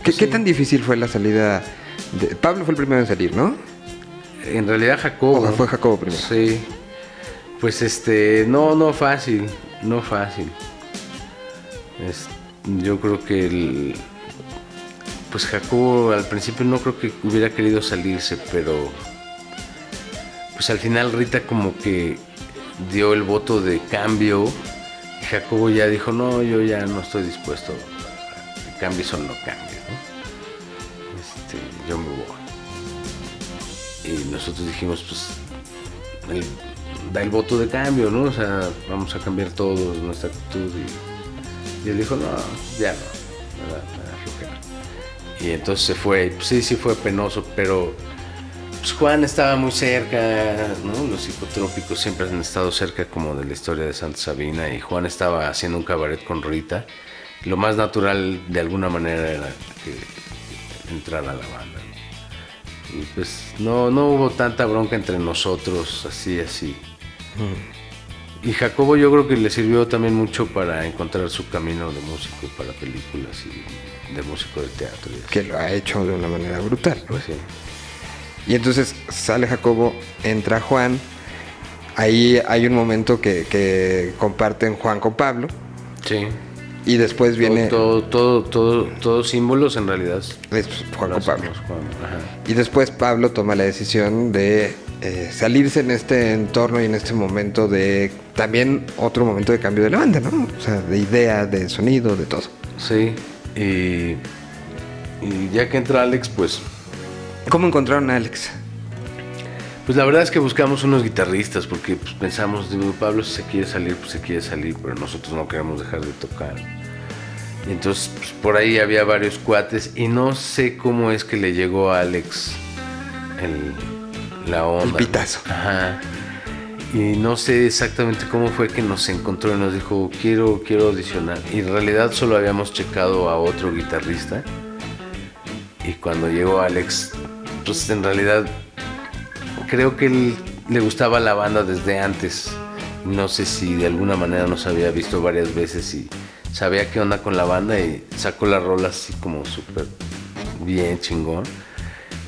¿Qué, ¿Qué, tan difícil fue la salida de Pablo fue el primero en salir no en realidad Jacobo. Fue Jacobo primero. Sí. Pues este, no, no fácil, no fácil. yo creo que el, pues Jacobo al principio no creo que hubiera querido salirse, pero pues al final Rita como que dio el voto de cambio. Y Jacobo ya dijo, no, yo ya no estoy dispuesto a cambios o no cambios, ¿no? Este, yo me voy. Y nosotros dijimos, pues, da el voto de cambio, ¿no? O sea, vamos a cambiar todo, nuestra actitud. Y, él dijo, no, ya no, me da- me da flojera". Y entonces se fue. Pues sí, sí fue penoso, pero pues Juan estaba muy cerca. Los psicotrópicos siempre han estado cerca como de la historia de Santa Sabina y Juan estaba haciendo un cabaret con Rita. Lo más natural de alguna manera era que entrara a la banda. Y pues no, no hubo tanta bronca entre nosotros, así, así. Y Jacobo yo creo que le sirvió también mucho para encontrar su camino de músico para películas y de músico de teatro. y. Que lo ha hecho de una manera brutal. Pues sí. Y entonces sale Jacobo, entra Juan. Ahí hay un momento que, que comparten Juan con Pablo. Sí. Y después viene. Todo, todo, todo, todos símbolos en realidad. es Juan Pablo. Y después Pablo toma la decisión de eh, salirse en este entorno y en este momento de también otro momento de cambio de la banda, ¿no? O sea, de idea, de sonido, de todo. Sí. Y, y ya que entra Alex, pues, ¿Cómo encontraron a Alex? Pues la verdad es que buscamos unos guitarristas porque pues, pensamos, digo, Pablo si se quiere salir, pues se quiere salir, pero nosotros no queremos dejar de tocar. Y entonces pues, por ahí había varios cuates y no sé cómo es que le llegó a Alex el, la onda. El pitazo. Ajá. Y no sé exactamente cómo fue que nos encontró y nos dijo, quiero, quiero audicionar. Y en realidad solo habíamos checado a otro guitarrista. Y cuando llegó Alex, pues en realidad creo que él le gustaba la banda desde antes. No sé si de alguna manera nos había visto varias veces y sabía qué onda con la banda y sacó la rola así como súper bien chingón.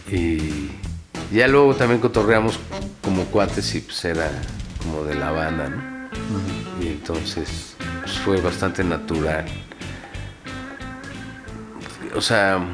Y ya luego también cotorreamos como cuates y pues era como de la banda, ¿no? Y entonces pues, fue bastante natural. O sea,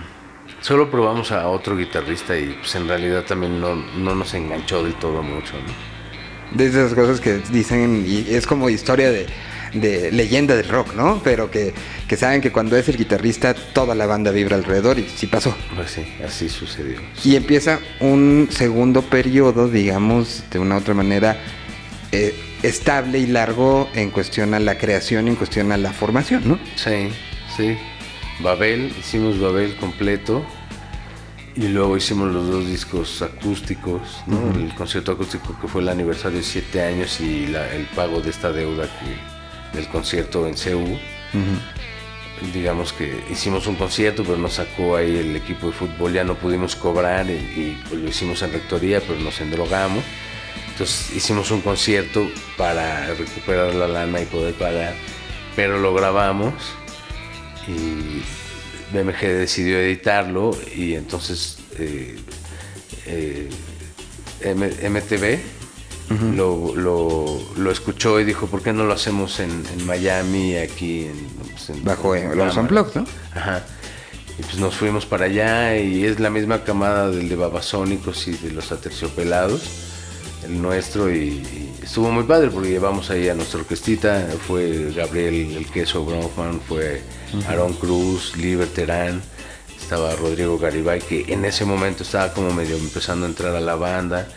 solo probamos a otro guitarrista y pues en realidad también no, no nos enganchó del todo mucho, ¿no? De esas cosas que dicen, y es como historia de, de leyenda del rock, ¿no? Pero que, que saben que cuando es el guitarrista, toda la banda vibra alrededor y sí pasó. Pues sí, así sucedió. Y empieza un segundo periodo, digamos, de una otra manera, eh, estable y largo en cuestión a la creación en cuestión a la formación, ¿no? Sí, sí. Babel, hicimos Babel completo y luego hicimos los dos discos acústicos, ¿no? El concierto acústico que fue el aniversario de siete años y la- el pago de esta deuda que, del concierto en CU. Digamos que hicimos un concierto, pero nos sacó ahí el equipo de fútbol, ya no pudimos cobrar y, y, pues, lo hicimos en rectoría, pero nos endrogamos. Entonces hicimos un concierto para recuperar la lana y poder pagar, pero lo grabamos y BMG decidió editarlo y entonces eh, eh, MTV lo, lo- lo escuchó y dijo, ¿por qué no lo hacemos en, en Miami, aquí en, pues, en- Bajo en los cámara?" Unplugged, ¿no? Ajá. Y pues nos fuimos para allá y es la misma camada del de Babasónicos y de los Aterciopelados, el nuestro, y, y estuvo muy padre porque llevamos ahí a nuestra orquestita, fue Gabriel El Queso Bronfman, fue Aaron Cruz, Liber Terán, estaba Rodrigo Garibay, que en ese momento estaba como medio empezando a entrar a la banda,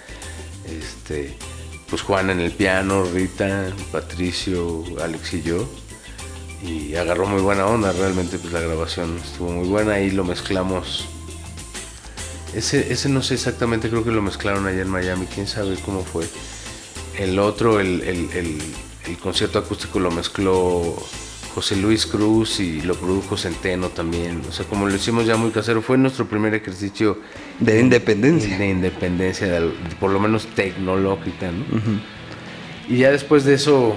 este, pues Juan en el piano, Rita, Patricio, Alex y yo y agarró muy buena onda, realmente pues la grabación estuvo muy buena y lo mezclamos. Ese, ese no sé exactamente, creo que lo mezclaron allá en Miami, quién sabe cómo fue. El otro, el, el- el- el concierto acústico lo mezcló José Luis Cruz y lo produjo Centeno también. O sea, como lo hicimos ya muy casero, fue nuestro primer ejercicio De independencia. de independencia, de- por lo menos tecnológica, ¿no? Y ya después de eso,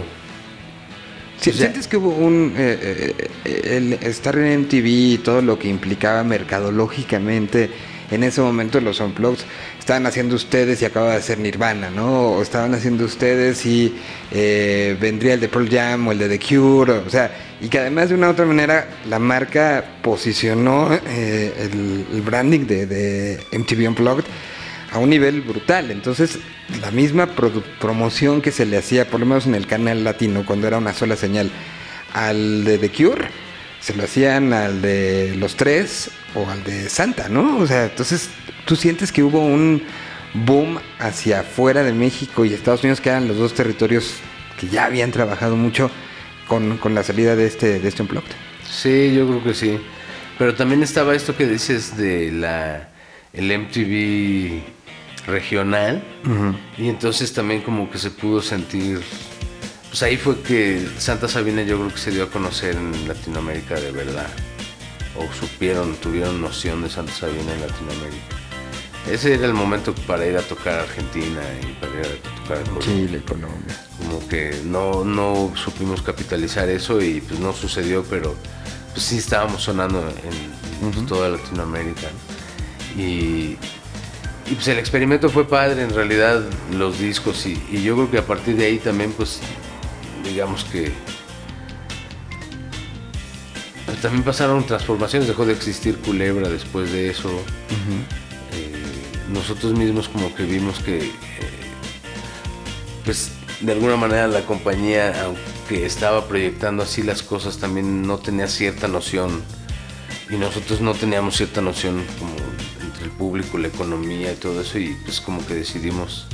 Sí, Pues ya- ¿Sientes que hubo un... eh, eh, el estar en MTV y todo lo que implicaba mercadológicamente en ese momento los Unplugged estaban haciendo ustedes y acaba de ser Nirvana, ¿no? O estaban haciendo ustedes y eh, vendría el de Pearl Jam o el de The Cure, o sea, y que además de una u otra manera la marca posicionó eh, el, branding de, de MTV Unplugged a un nivel brutal. Entonces, la misma promoción que se le hacía, por lo menos en el canal latino, cuando era una sola señal, al de The Cure, se lo hacían al de los tres o al de Santa, ¿no? O sea, entonces, tú sientes que hubo un boom hacia afuera de México y Estados Unidos, que eran los dos territorios que ya habían trabajado mucho con, con la salida de este, de este Unplugged. Sí, yo creo que sí. Pero también estaba esto que dices de la el MTV regional y entonces también como que se pudo sentir pues ahí fue que Santa Sabina yo creo que se dio a conocer en Latinoamérica de verdad o supieron, tuvieron noción de Santa Sabina en Latinoamérica. Ese era el momento para ir a tocar a Argentina y para ir a tocar a Colombia Chile, Colombia. como que no, no supimos capitalizar eso y pues no sucedió, pero pues sí estábamos sonando en pues, toda Latinoamérica. ¿no? Y, y, pues el experimento fue padre en realidad, los discos, y, y yo creo que a partir de ahí también pues digamos que pues, también pasaron transformaciones, dejó de existir Culebra después de eso. Eh, nosotros mismos como que vimos que eh, pues de alguna manera la compañía, aunque estaba proyectando así las cosas, también no tenía cierta noción. Y nosotros no teníamos cierta noción como entre el público, la economía y todo eso. Y pues como que decidimos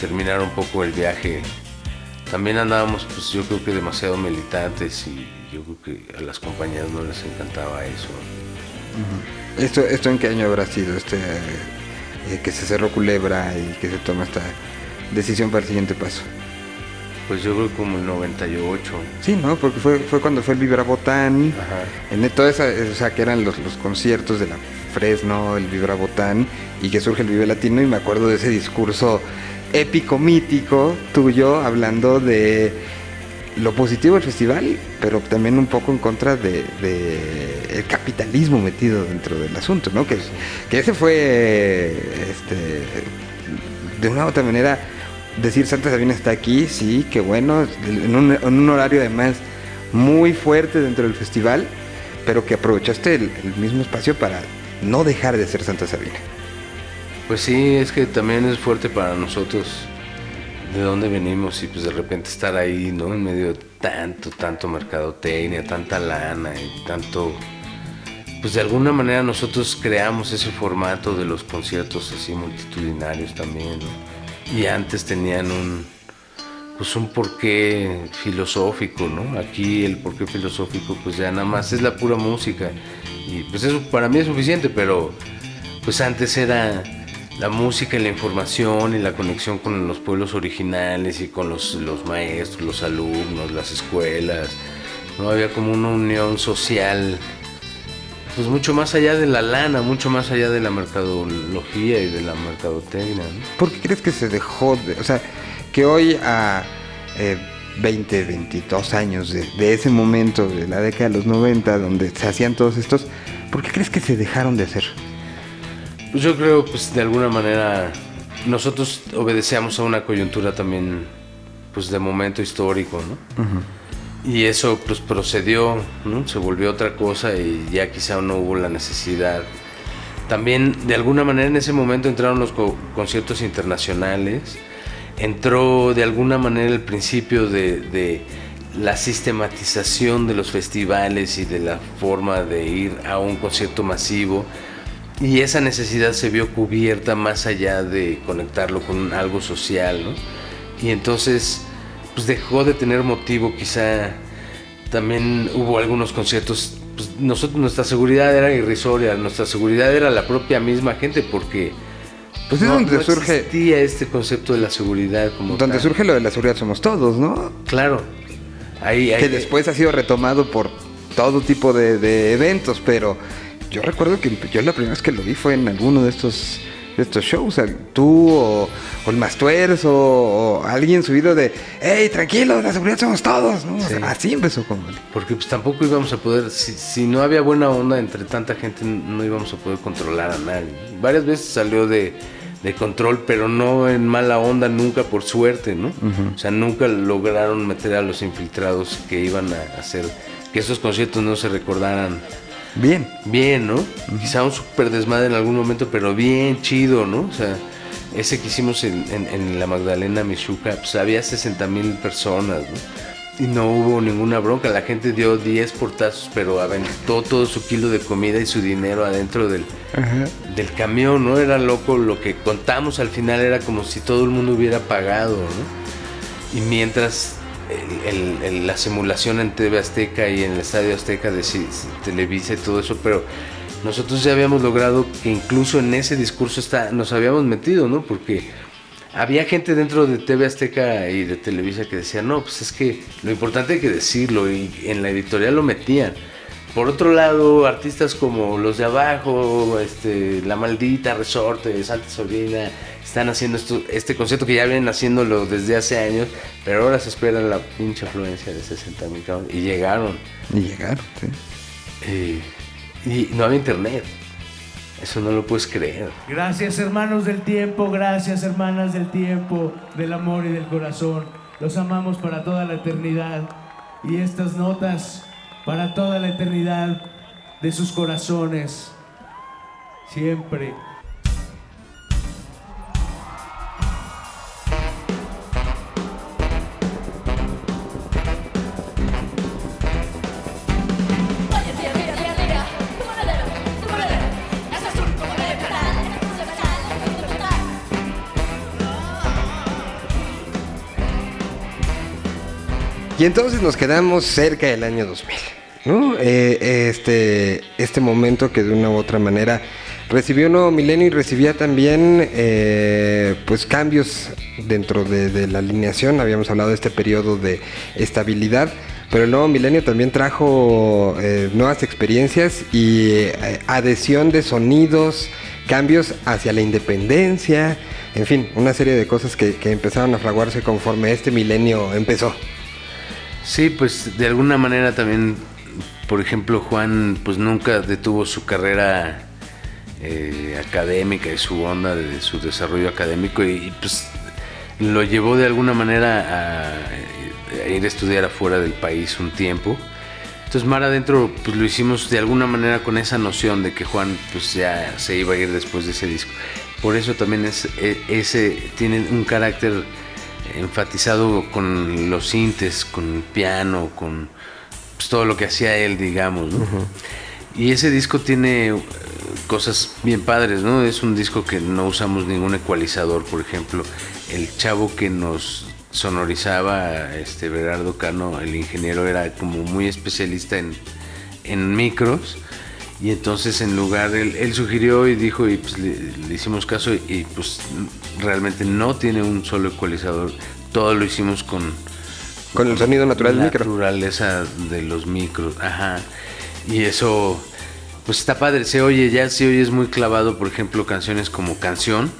terminar un poco el viaje. También andábamos, pues yo creo que demasiado militantes y yo creo que a las compañías no les encantaba eso. ¿Esto, ¿Esto en qué año habrá sido? Este, eh, que se cerró Culebra y que se toma esta decisión para el siguiente paso. Pues yo creo que como el 98. Sí, ¿no? Porque fue, fue cuando fue el Vibra Botán. Ajá. En toda esa, o sea, que eran los, los conciertos de la Fresno, el Vibra Botán, y que surge el Vive Latino, y me acuerdo de ese discurso épico, mítico, tuyo, hablando de lo positivo del festival, pero también un poco en contra de, el capitalismo metido dentro del asunto, ¿no? Que, que ese fue, este, de una u otra manera, decir Santa Sabina está aquí, sí, qué bueno, en un, horario además muy fuerte dentro del festival, pero que aprovechaste el mismo espacio para no dejar de ser Santa Sabina. Pues sí, es que también es fuerte para nosotros de dónde venimos y pues de repente estar ahí, ¿no? En medio de tanto, tanto mercadotecnia, tanta lana y tanto... Pues de alguna manera nosotros creamos ese formato de los conciertos así multitudinarios también, ¿no? Y antes tenían un, pues un porqué filosófico, ¿no? Aquí el porqué filosófico pues ya nada más es la pura música y pues eso para mí es suficiente, pero pues antes era la música y la información y la conexión con los pueblos originales y con los, los maestros, los alumnos, las escuelas. No había como una unión social, pues mucho más allá de la lana, mucho más allá de la mercadología y de la mercadotecnia. ¿Por qué crees que se dejó de.? O sea, que hoy a eh, 20, 22 años de, de ese momento, de la década de los 90, donde se hacían todos estos, ¿por qué crees que se dejaron de hacer? Pues yo creo, pues de alguna manera, nosotros obedecíamos a una coyuntura también, pues de momento histórico, ¿no? Y eso pues procedió, ¿no? Se volvió otra cosa y ya quizá no hubo la necesidad. También de alguna manera en ese momento entraron los co- conciertos internacionales, entró de alguna manera el principio de, de la sistematización de los festivales y de la forma de ir a un concierto masivo. Y esa necesidad se vio cubierta más allá de conectarlo con algo social, ¿no? Y entonces, pues dejó de tener motivo, quizá también hubo algunos conciertos, pues nosotros, nuestra seguridad era irrisoria, nuestra seguridad era la propia misma gente, porque Pues es donde surge- existía este concepto de la seguridad como Donde tal. surge lo de la seguridad somos todos, ¿no? Claro, ahí, ahí Que después ha sido retomado por todo tipo de, de eventos, pero yo recuerdo que yo la primera vez que lo vi fue en alguno de estos de estos shows, o sea, tú o, o el Mastuerzo o, alguien subido de, hey, tranquilo, la seguridad somos todos, ¿no? O sea, Sí. así empezó como... Porque pues tampoco íbamos a poder, si, si no había buena onda entre tanta gente, no íbamos a poder controlar a nadie. Varias veces salió de, de control, pero no en mala onda, nunca por suerte, ¿no? O sea, nunca lograron meter a los infiltrados que iban a hacer que esos conciertos no se recordaran Bien. bien, ¿no? Quizá un super desmadre en algún momento, pero bien chido, ¿no? O sea, ese que hicimos en, en- en la Magdalena Michuca, pues había 60 mil personas, ¿no? Y no hubo ninguna bronca, la gente dio 10 portazos, pero aventó todo su kilo de comida y su dinero adentro del, del camión, ¿no? Era loco, lo que contamos al final era como si todo el mundo hubiera pagado, ¿no? Y mientras la simulación en TV Azteca y en el Estadio Azteca de Televisa y todo eso, pero nosotros ya habíamos logrado que incluso en ese discurso está, nos habíamos metido, ¿no? Porque había gente dentro de TV Azteca y de Televisa que decía, no, pues es que lo importante hay que decirlo y en la editorial lo metían. Por otro lado, artistas como los de abajo, este, La Maldita, Resorte, Santa Sobrina, están haciendo esto, este concierto que ya vienen haciéndolo desde hace años, pero ahora se espera la pinche afluencia de 60 mil y llegaron. Y llegaron, sí. eh, y no había internet. Eso no lo puedes creer. Gracias hermanos del tiempo, gracias hermanas del tiempo, del amor y del corazón. Los amamos para toda la eternidad. Y estas notas para toda la eternidad de sus corazones. Siempre. Y entonces nos quedamos cerca del año 2000, ¿no? Eh, este, este momento que de una u otra manera recibió un nuevo milenio y recibía también eh, pues cambios dentro de, la alineación. Habíamos hablado de este periodo de estabilidad, pero el nuevo milenio también trajo eh, nuevas experiencias y eh, adhesión de sonidos, cambios hacia la independencia, en fin, una serie de cosas que, que empezaron a fraguarse conforme este milenio empezó. Sí, pues de alguna manera también, por ejemplo, Juan pues nunca detuvo su carrera eh, académica y su onda de su desarrollo académico y, pues lo llevó de alguna manera a, a ir a estudiar afuera del país un tiempo. Entonces Mar Adentro pues lo hicimos de alguna manera con esa noción de que Juan pues ya se iba a ir después de ese disco. Por eso también es, e- ese tiene un carácter enfatizado con los sintes, con el piano, con pues, todo lo que hacía él, digamos, ¿no? Y ese disco tiene eh, cosas bien padres, ¿no? Es un disco que no usamos ningún ecualizador, por ejemplo. El chavo que nos sonorizaba, este Berardo Cano, el ingeniero, era como muy especialista en, en micros. Y entonces en lugar, él, él sugirió y dijo, y pues le, le hicimos caso, y pues realmente no tiene un solo ecualizador. Todo lo hicimos con, Con el sonido natural del micro. naturaleza de los micros, ajá. Y eso, pues está padre, se oye, ya se oye es muy clavado, por ejemplo, canciones como Canción.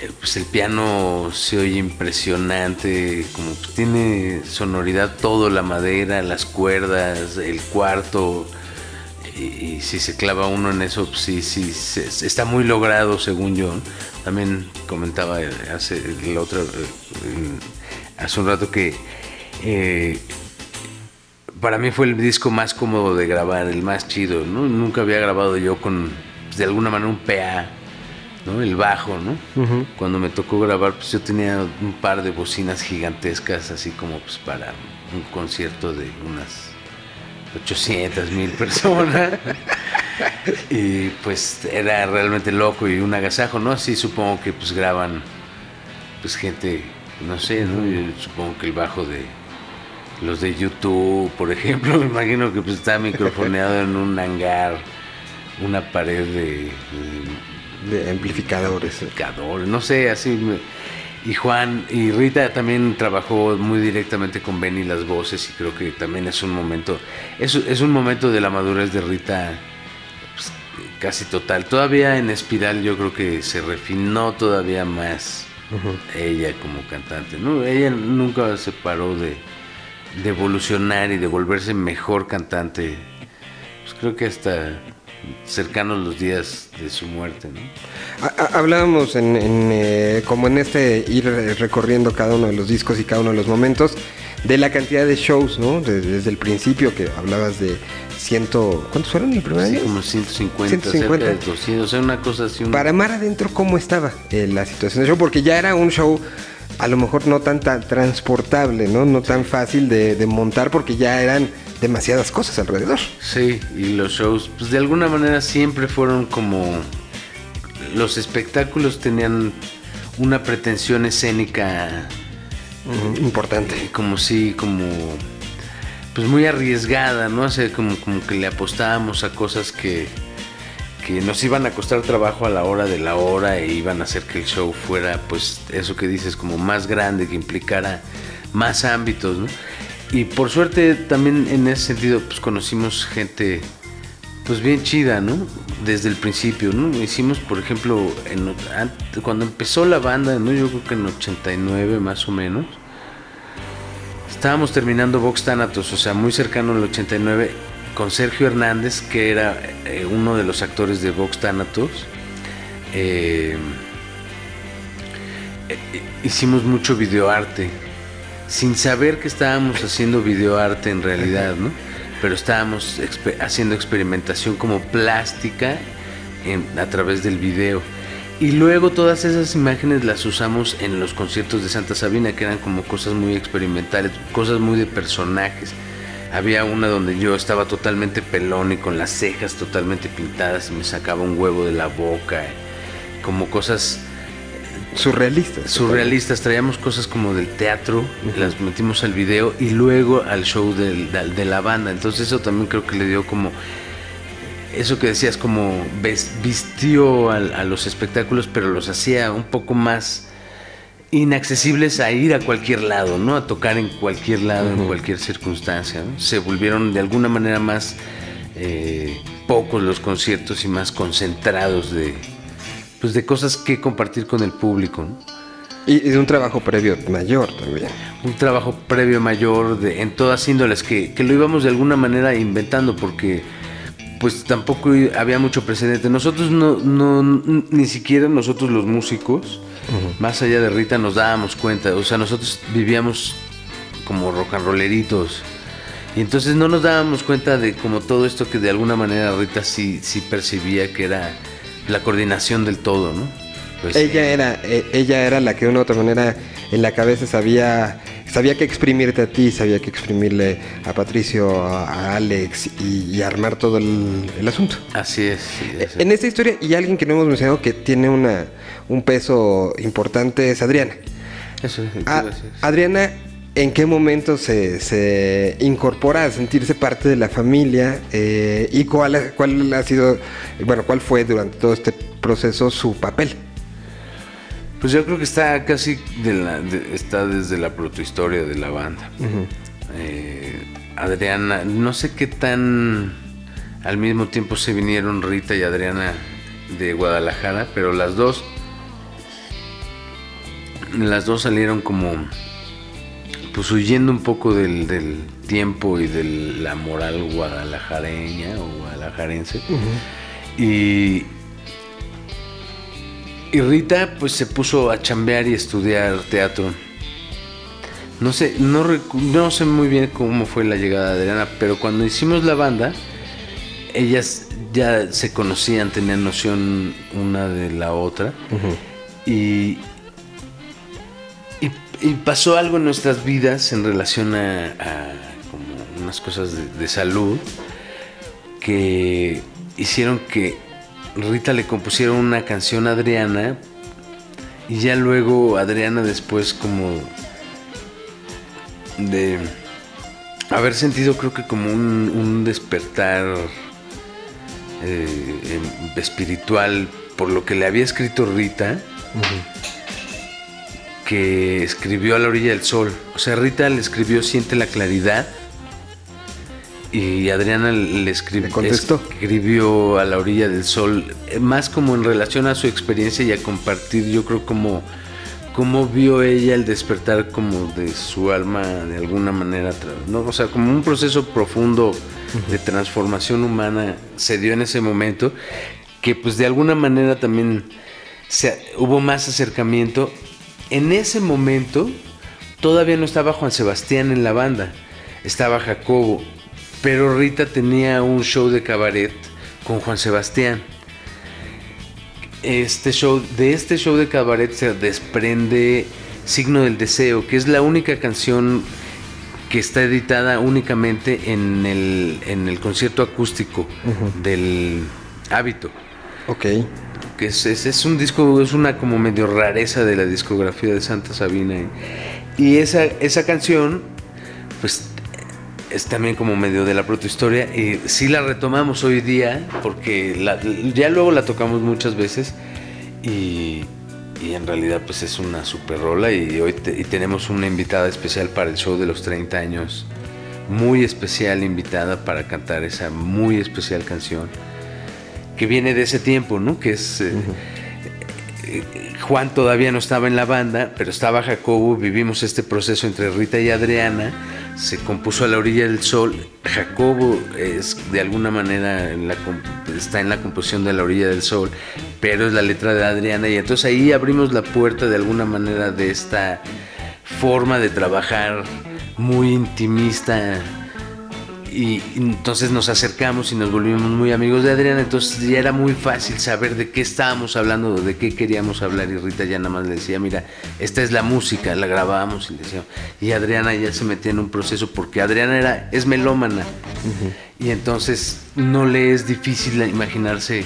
Eh, Pues el piano se oye impresionante, como que tiene sonoridad todo, la madera, las cuerdas, el cuarto. Y, y si se clava uno en eso, pues sí, sí, se- está muy logrado según yo. También comentaba eh, hace el otro, eh, hace un rato que eh, para mí fue el disco más cómodo de grabar, el más chido, ¿no? Nunca había grabado yo con, pues, de alguna manera, un PA, ¿no? El bajo, ¿no? Cuando me tocó grabar, pues yo tenía un par de bocinas gigantescas, así como pues para un concierto de unas 800 mil personas. y pues era realmente loco y un agasajo, ¿no? Así supongo que pues graban pues gente, no sé, ¿no? Yo supongo que el bajo de los de YouTube, por ejemplo, me imagino que pues está microfoneado en un hangar, una pared de, de De amplificadores. amplificadores, no sé, así. me- y Juan y Rita también trabajó muy directamente con Benny las voces y creo que también es un momento, es, es un momento de la madurez de Rita pues, casi total. Todavía en Espiral yo creo que se refinó todavía más ella como cantante, ¿no? Ella nunca se paró de, de evolucionar y de volverse mejor cantante. Pues creo que hasta cercanos los días de su muerte, ¿no? Ha- ha- Hablábamos en, en, eh, como en este ir eh, recorriendo cada uno de los discos y cada uno de los momentos de la cantidad de shows, ¿no? De- desde el principio que hablabas de ciento... ¿Cuántos fueron el primer Sí, año? como 150, 150. cerca de 200, o sea, una cosa así. Para Mar Adentro, ¿cómo estaba eh, la situación del show? Porque ya era un show a lo mejor no tan, tan transportable, ¿no? No tan fácil de, de montar porque ya eran demasiadas cosas alrededor. Sí, y los shows, pues de alguna manera siempre fueron como... Los espectáculos tenían una pretensión escénica Importante. eh, como si, como... Pues muy arriesgada, ¿no? O sea, como, como que le apostábamos a cosas que, que nos iban a costar trabajo a la hora de la hora e iban a hacer que el show fuera, pues, eso que dices, como más grande, que implicara más ámbitos, ¿no? Y por suerte también en ese sentido, pues conocimos gente, pues bien chida, ¿no? Desde el principio, ¿no? Hicimos, por ejemplo, en, cuando empezó la banda, ¿no? Yo creo que en 89 más o menos. Estábamos terminando Vox Thanatos, o sea, muy cercano al 89, con Sergio Hernández, que era eh, uno de los actores de Vox Thanatos. Eh, eh, hicimos mucho videoarte, sin saber que estábamos haciendo videoarte en realidad, ¿no? Pero estábamos haciendo experimentación como plástica a través del video. Y luego todas esas imágenes las usamos en los conciertos de Santa Sabina, que eran como cosas muy experimentales, cosas muy de personajes. Había una donde yo estaba totalmente pelón y con las cejas totalmente pintadas y me sacaba un huevo de la boca, como cosas Surrealistas. surrealistas. Traíamos cosas como del teatro, las metimos al video y luego al show del- del- de la banda. Entonces eso también creo que le dio como eso que decías, como vistió a, los espectáculos, pero los hacía un poco más inaccesibles a ir a cualquier lado, ¿no? A tocar en cualquier lado, en cualquier circunstancia. ¿no? Se volvieron de alguna manera más eh, pocos los conciertos y más concentrados de, pues, de cosas que compartir con el público, y de un trabajo previo mayor también. un trabajo previo mayor de, en todas índoles que, que lo íbamos de alguna manera inventando porque pues tampoco había mucho precedente. Nosotros no, no ni siquiera nosotros los músicos, más allá de Rita, nos dábamos cuenta. O sea, nosotros vivíamos como rock and rolleritos. Y entonces no nos dábamos cuenta de como todo esto que de alguna manera Rita sí, sí percibía que era la coordinación del todo, ¿no? Pues, ella era eh, ella era la que de una u otra manera en la cabeza sabía sabía que exprimirte a ti, sabía que exprimirle a Patricio, a, Alex y, y armar todo el, el asunto. Así es. sí, así es. En esta historia, y alguien que no hemos mencionado que tiene una, un peso importante es Adriana. Eso, ¿qué A- iba a decir? Adriana, ¿en qué momento se, se incorpora a sentirse parte de la familia? Eh, ¿Y cuál, cuál ha sido, bueno, cuál fue durante todo este proceso su papel? Pues yo creo que está casi de la, de- está desde la protohistoria de la banda. Eh, Adriana, no sé qué tan al mismo tiempo se vinieron Rita y Adriana de Guadalajara, pero las dos, las dos salieron como, pues huyendo un poco del, del tiempo y de la moral guadalajareña o guadalajarense. Y, y Rita pues se puso a chambear y estudiar teatro. No sé, no, no sé muy bien cómo fue la llegada de Adriana, pero cuando hicimos la banda, ellas ya se conocían, tenían noción una de la otra. y, y, y pasó algo en nuestras vidas en relación a, a como unas cosas de, de salud que hicieron que Rita le compusiera una canción a Adriana y ya luego Adriana después como de haber sentido creo que como un, un despertar eh, em, espiritual por lo que le había escrito Rita que escribió a la orilla del sol. O sea Rita le escribió siente la claridad y Adriana le contestó. escribió a la orilla del sol, eh, más como en relación a su experiencia y a compartir, yo creo como cómo vio ella el despertar como de su alma de alguna manera, ¿no? O sea, como un proceso profundo de transformación humana se dio en ese momento, que pues de alguna manera también se- hubo más acercamiento. En ese momento todavía no estaba Juan Sebastián en la banda, estaba Jacobo, pero Rita tenía un show de cabaret con Juan Sebastián. Este show, de este show de cabaret se desprende Signo del Deseo, que es la única canción que está editada únicamente en el, en el concierto acústico del hábito. Ok. Que es, es- es un disco, es una como medio rareza de la discografía de Santa Sabina. Y, y esa, esa canción, pues es también como medio de la protohistoria. Y sí la retomamos hoy día, porque la- ya luego la tocamos muchas veces. Y, y en realidad pues es una super rola. Y hoy te- y tenemos una invitada especial para el show de los 30 años. Muy especial invitada para cantar esa muy especial canción que viene de ese tiempo, ¿no? Que es eh, eh, Juan todavía no estaba en la banda, pero estaba Jacobo, vivimos este proceso entre Rita y Adriana, se compuso a la orilla del sol, Jacobo es de alguna manera está en la composición de la orilla del sol, pero es la letra de Adriana y entonces ahí abrimos la puerta de alguna manera de esta forma de trabajar muy intimista y entonces nos acercamos y nos volvimos muy amigos de Adriana, entonces ya era muy fácil saber de qué estábamos hablando, de qué queríamos hablar. Y Rita ya nada más le decía, mira, esta es la música, la grabábamos y le decía, y Adriana ya se metía en un proceso porque Adriana era, es melómana. Y entonces no le es difícil imaginarse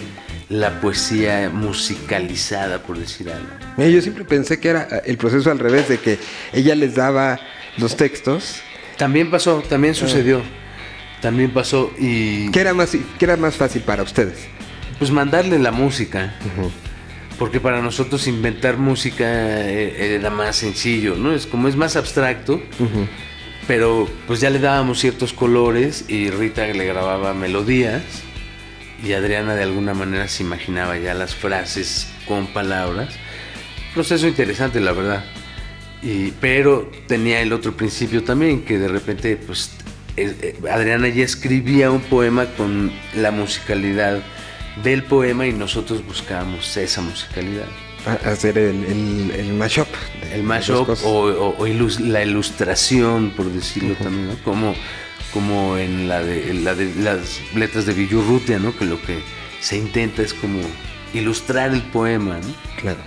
la poesía musicalizada, por decir algo. Mira, yo siempre pensé que era eh, el proceso al revés, de que ella les daba los textos. También pasó, también sucedió, también pasó y... ¿Qué era más, qué era más fácil para ustedes? Pues mandarle la música. Porque para nosotros inventar música eh, era más sencillo, ¿no? Es como es más abstracto, pero pues ya le dábamos ciertos colores y Rita le grababa melodías y Adriana de alguna manera se imaginaba ya las frases con palabras. Proceso interesante, la verdad. Y, pero tenía el otro principio también, que de repente, pues, eh, eh, Adriana ya escribía un poema con la musicalidad del poema y nosotros buscábamos esa musicalidad. Hacer el, el, el mashup. El mashup o, o- o ilus- la ilustración, por decirlo también, ¿no? Como, como en la de, en la de las letras de Villurrutia, ¿no? Que lo que se intenta es como ilustrar el poema, ¿no? Claro.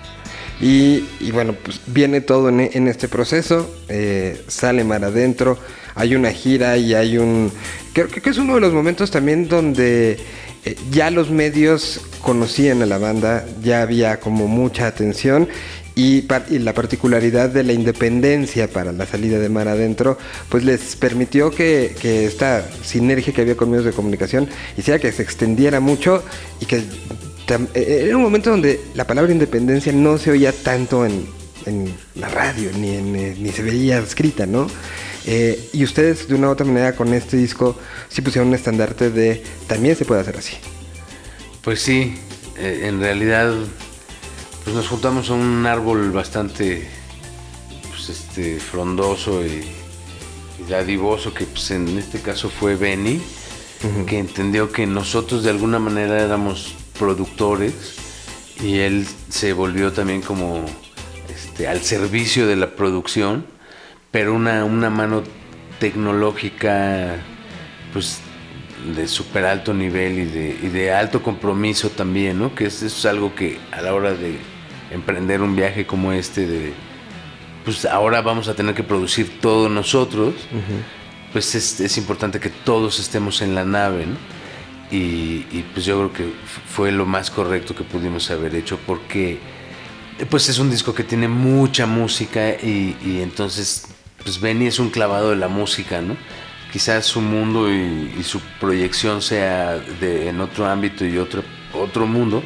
Y, y bueno, pues viene todo en, en este proceso, eh, sale Mar Adentro, hay una gira y hay un... Creo, que es uno de los momentos también donde eh, ya los medios conocían a la banda, ya había como mucha atención y, la particularidad de la independencia para la salida de Mar Adentro, pues les permitió que, esta sinergia que había con medios de comunicación hiciera que se extendiera mucho y que tam- eh, era un momento donde la palabra independencia no se oía tanto en, la radio, eh, ni se veía escrita, ¿no? Eh, y ustedes de una u otra manera con este disco sí pusieron un estandarte de también se puede hacer así. Pues sí, eh, en realidad pues nos juntamos a un árbol bastante pues, este, frondoso y, y dadivoso, que pues, en este caso fue Benny, que entendió que nosotros de alguna manera éramos productores y él se volvió también como este, al servicio de la producción, pero una, una mano tecnológica pues de súper alto nivel y de, y de alto compromiso también, ¿no? Que es, eso es algo que a la hora de emprender un viaje como este, de pues ahora vamos a tener que producir todo nosotros, pues es, es importante que todos estemos en la nave, ¿no? Y, y, pues yo creo que fue lo más correcto que pudimos haber hecho porque pues es un disco que tiene mucha música y, y entonces pues Benny es un clavado de la música, ¿no? Quizás su mundo y, su proyección sea en otro ámbito y otro, otro mundo,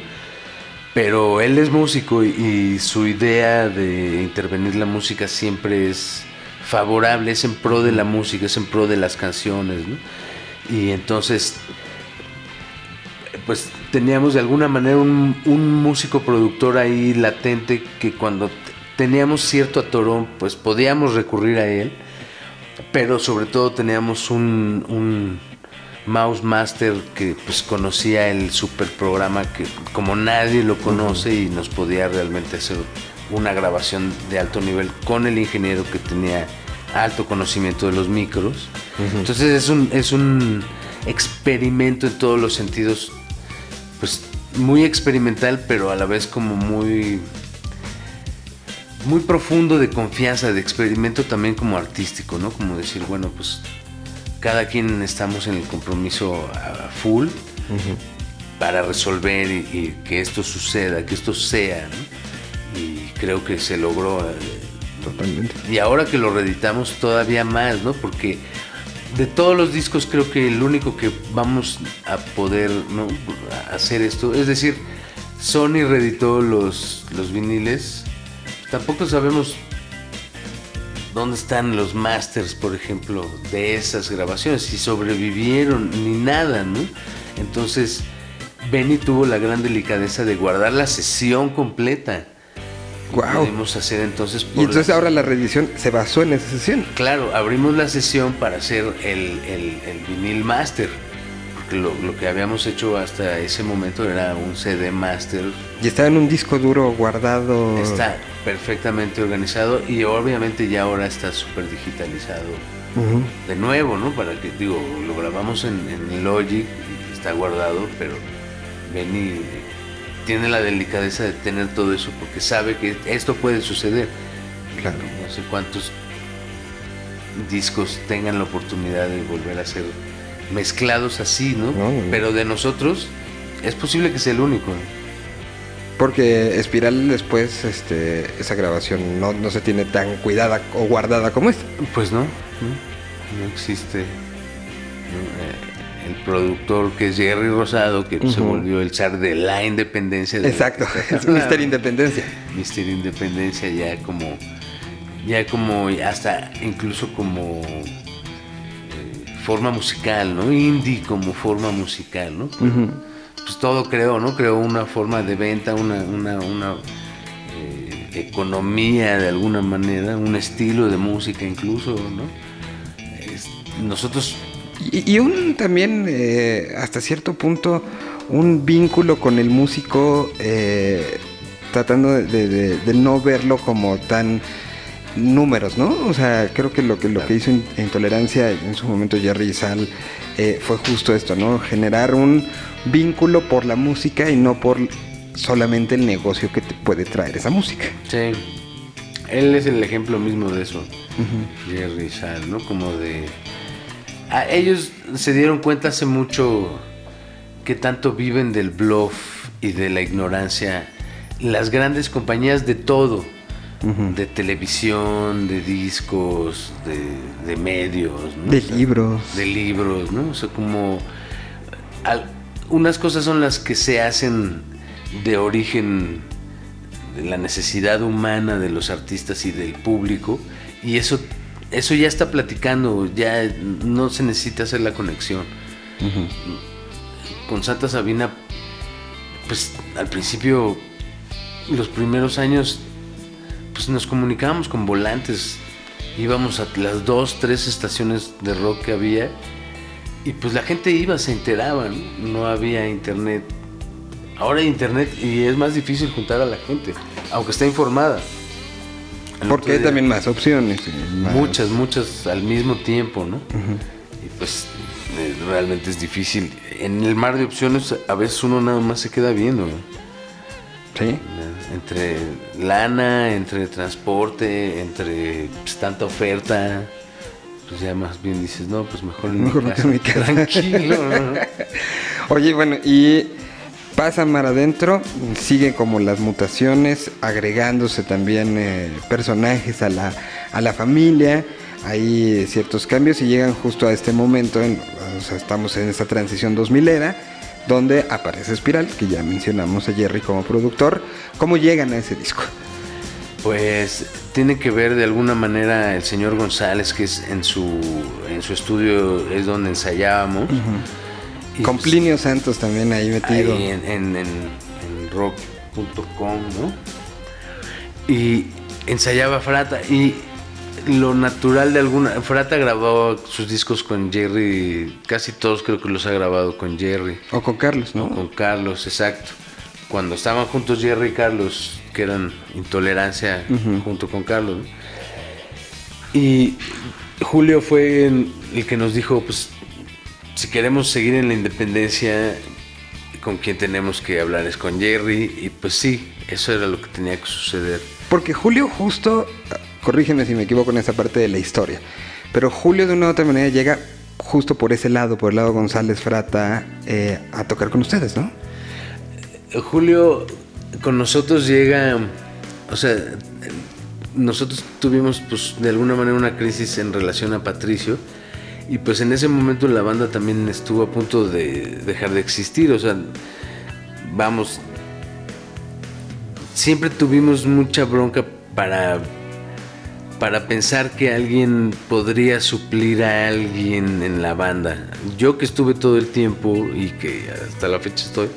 pero él es músico y, su idea de intervenir la música siempre es favorable, es en pro de la música, es en pro de las canciones, ¿no? Y entonces pues teníamos de alguna manera un, un músico productor ahí latente que cuando teníamos cierto atorón, pues podíamos recurrir a él, pero sobre todo teníamos un, un mouse master que pues conocía el super programa que como nadie lo conoce y nos podía realmente hacer una grabación de alto nivel con el ingeniero que tenía alto conocimiento de los micros. Entonces es un, es un experimento en todos los sentidos, pues muy experimental, pero a la vez como muy muy profundo de confianza, de experimento también como artístico, ¿no? Como decir, bueno, pues cada quien estamos en el compromiso a full para resolver y, y que esto suceda, que esto sea, ¿no? Y creo que se logró. eh, Totalmente. Y ahora que lo reeditamos todavía más, ¿no? Porque de todos los discos creo que el único que vamos a poder ¿no? hacer esto, es decir, Sony reeditó los, los viniles, tampoco sabemos dónde están los masters, por ejemplo, de esas grabaciones, si sobrevivieron ni nada, ¿no? Entonces, Benny tuvo la gran delicadeza de guardar la sesión completa. Guau. Pudimos hacer entonces Y por entonces las- ahora la reedición se basó en esa sesión. Claro, abrimos la sesión para hacer el, el- el vinil master. Porque lo, lo que habíamos hecho hasta ese momento era un CD master. Y estaba en un disco duro guardado. Está perfectamente organizado y obviamente ya ahora está súper digitalizado. De nuevo, ¿no? Para que, digo, lo grabamos en, en Logic y está guardado, pero Benny tiene la delicadeza de tener todo eso porque sabe que esto puede suceder. Claro. No sé cuántos discos tengan la oportunidad de volver a ser mezclados así, ¿no? No, no, no. Pero de nosotros es posible que sea el único. Porque Espiral después, este, esa grabación no, no se tiene tan cuidada o guardada como esta. Pues no, no, existe. Eh, El productor que es Jerry Rosado, que se volvió el zar de la independencia. de- Exacto, es Mister Independencia. Mister Independencia ya como ya como hasta incluso como forma musical, ¿no? Indie como forma musical, ¿no? Ujú. Pues todo creó, ¿no? Creó una forma de venta, una, una, una eh, economía de alguna manera, un estilo de música incluso, ¿no? Es- nosotros Y, y un también, eh, hasta cierto punto, un vínculo con el músico, eh, tratando de, de- de- de no verlo como tan números, ¿no? O sea, creo que lo que, lo que hizo In- Intolerancia en su momento Jerry y Sal eh, fue justo esto, ¿no? Generar un vínculo por la música y no por solamente el negocio que te puede traer esa música. Sí. Él es el ejemplo mismo de eso. Jerry Sal, ¿no? Como de. Ellos se dieron cuenta hace mucho que tanto viven del bluff y de la ignorancia. Las grandes compañías de todo. De televisión, de discos, de, de medios, ¿no? De O sea, libros. de libros, ¿no? O sea, como al- unas cosas son las que se hacen de origen de la necesidad humana de los artistas y del público y eso eso ya está platicando, ya no se necesita hacer la conexión. Con Santa Sabina pues al principio los primeros años pues nos comunicábamos con volantes, íbamos a las dos, tres estaciones de rock que había y pues la gente iba, se enteraba, ¿no? No había internet. Ahora hay internet y es más difícil juntar a la gente, aunque está informada. El Porque hay día- también más opciones. más- Muchas, muchas al mismo tiempo, ¿no? Y pues eh, realmente es difícil. En el mar de opciones a veces uno nada más se queda viendo, ¿no? Sí. Entre lana, entre transporte, entre pues, tanta oferta, pues ya más bien dices, no, pues mejor en Mejor mi me quedo tranquilo. ¿no? Oye, bueno, y pasa mar adentro, siguen como las mutaciones, agregándose también eh, personajes a la, a la familia, hay ciertos cambios y llegan justo a este momento, en- o sea, estamos en esta transición 2000 era, donde aparece Espiral, que ya mencionamos a Jerry como productor. ¿Cómo llegan a ese disco? Pues tiene que ver de alguna manera el señor González, que es en su, en su estudio es donde ensayábamos. Y, Con pues, Plinio Santos también ahí metido. ahí en, en, en- en rock.com, ¿no? Y ensayaba Frata y lo natural de alguna... Frata grabó sus discos con Jerry, casi todos creo que los ha grabado con Jerry. O con Carlos, ¿no? O con Carlos, exacto. Cuando estaban juntos Jerry y Carlos que eran Intolerancia junto con Carlos. ¿no? Y Julio fue el que nos dijo, pues, si queremos seguir en la independencia, con quien tenemos que hablar es con Jerry. Y pues sí, eso era lo que tenía que suceder. Porque Julio justo, corrígeme si me equivoco en esa parte de la historia, pero Julio de una u otra manera llega justo por ese lado, por el lado González Frata, eh, a tocar con ustedes, ¿no? Julio con nosotros llega, o sea, nosotros tuvimos pues de alguna manera una crisis en relación a Patricio y pues en ese momento la banda también estuvo a punto de dejar de existir, o sea, vamos, siempre tuvimos mucha bronca para para pensar que alguien podría suplir a alguien en la banda. Yo que estuve todo el tiempo y que hasta la fecha estoy,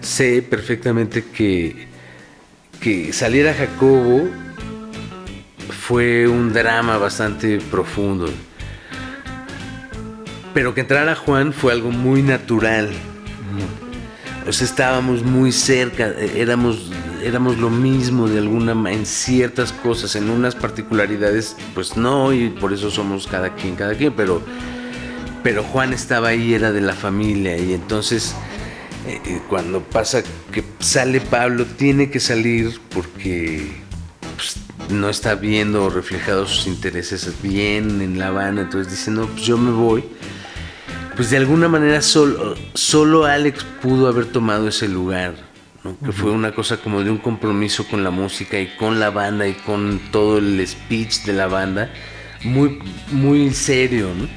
sé perfectamente que, que saliera Jacobo fue un drama bastante profundo. Pero que entrara Juan fue algo muy natural. O estábamos muy cerca, éramos, éramos lo mismo de alguna en ciertas cosas, en unas particularidades, pues no, y por eso somos cada quien, cada quien, pero, pero Juan estaba ahí, era de la familia, y entonces eh, eh, cuando pasa que sale Pablo, tiene que salir porque pues, no está viendo reflejados sus intereses bien en La Habana, entonces dice, no, pues yo me voy. Pues de alguna manera solo, solo Alex pudo haber tomado ese lugar, ¿no? que fue una cosa como de un compromiso con la música y con la banda y con todo el speech de la banda, muy, muy serio, ¿no?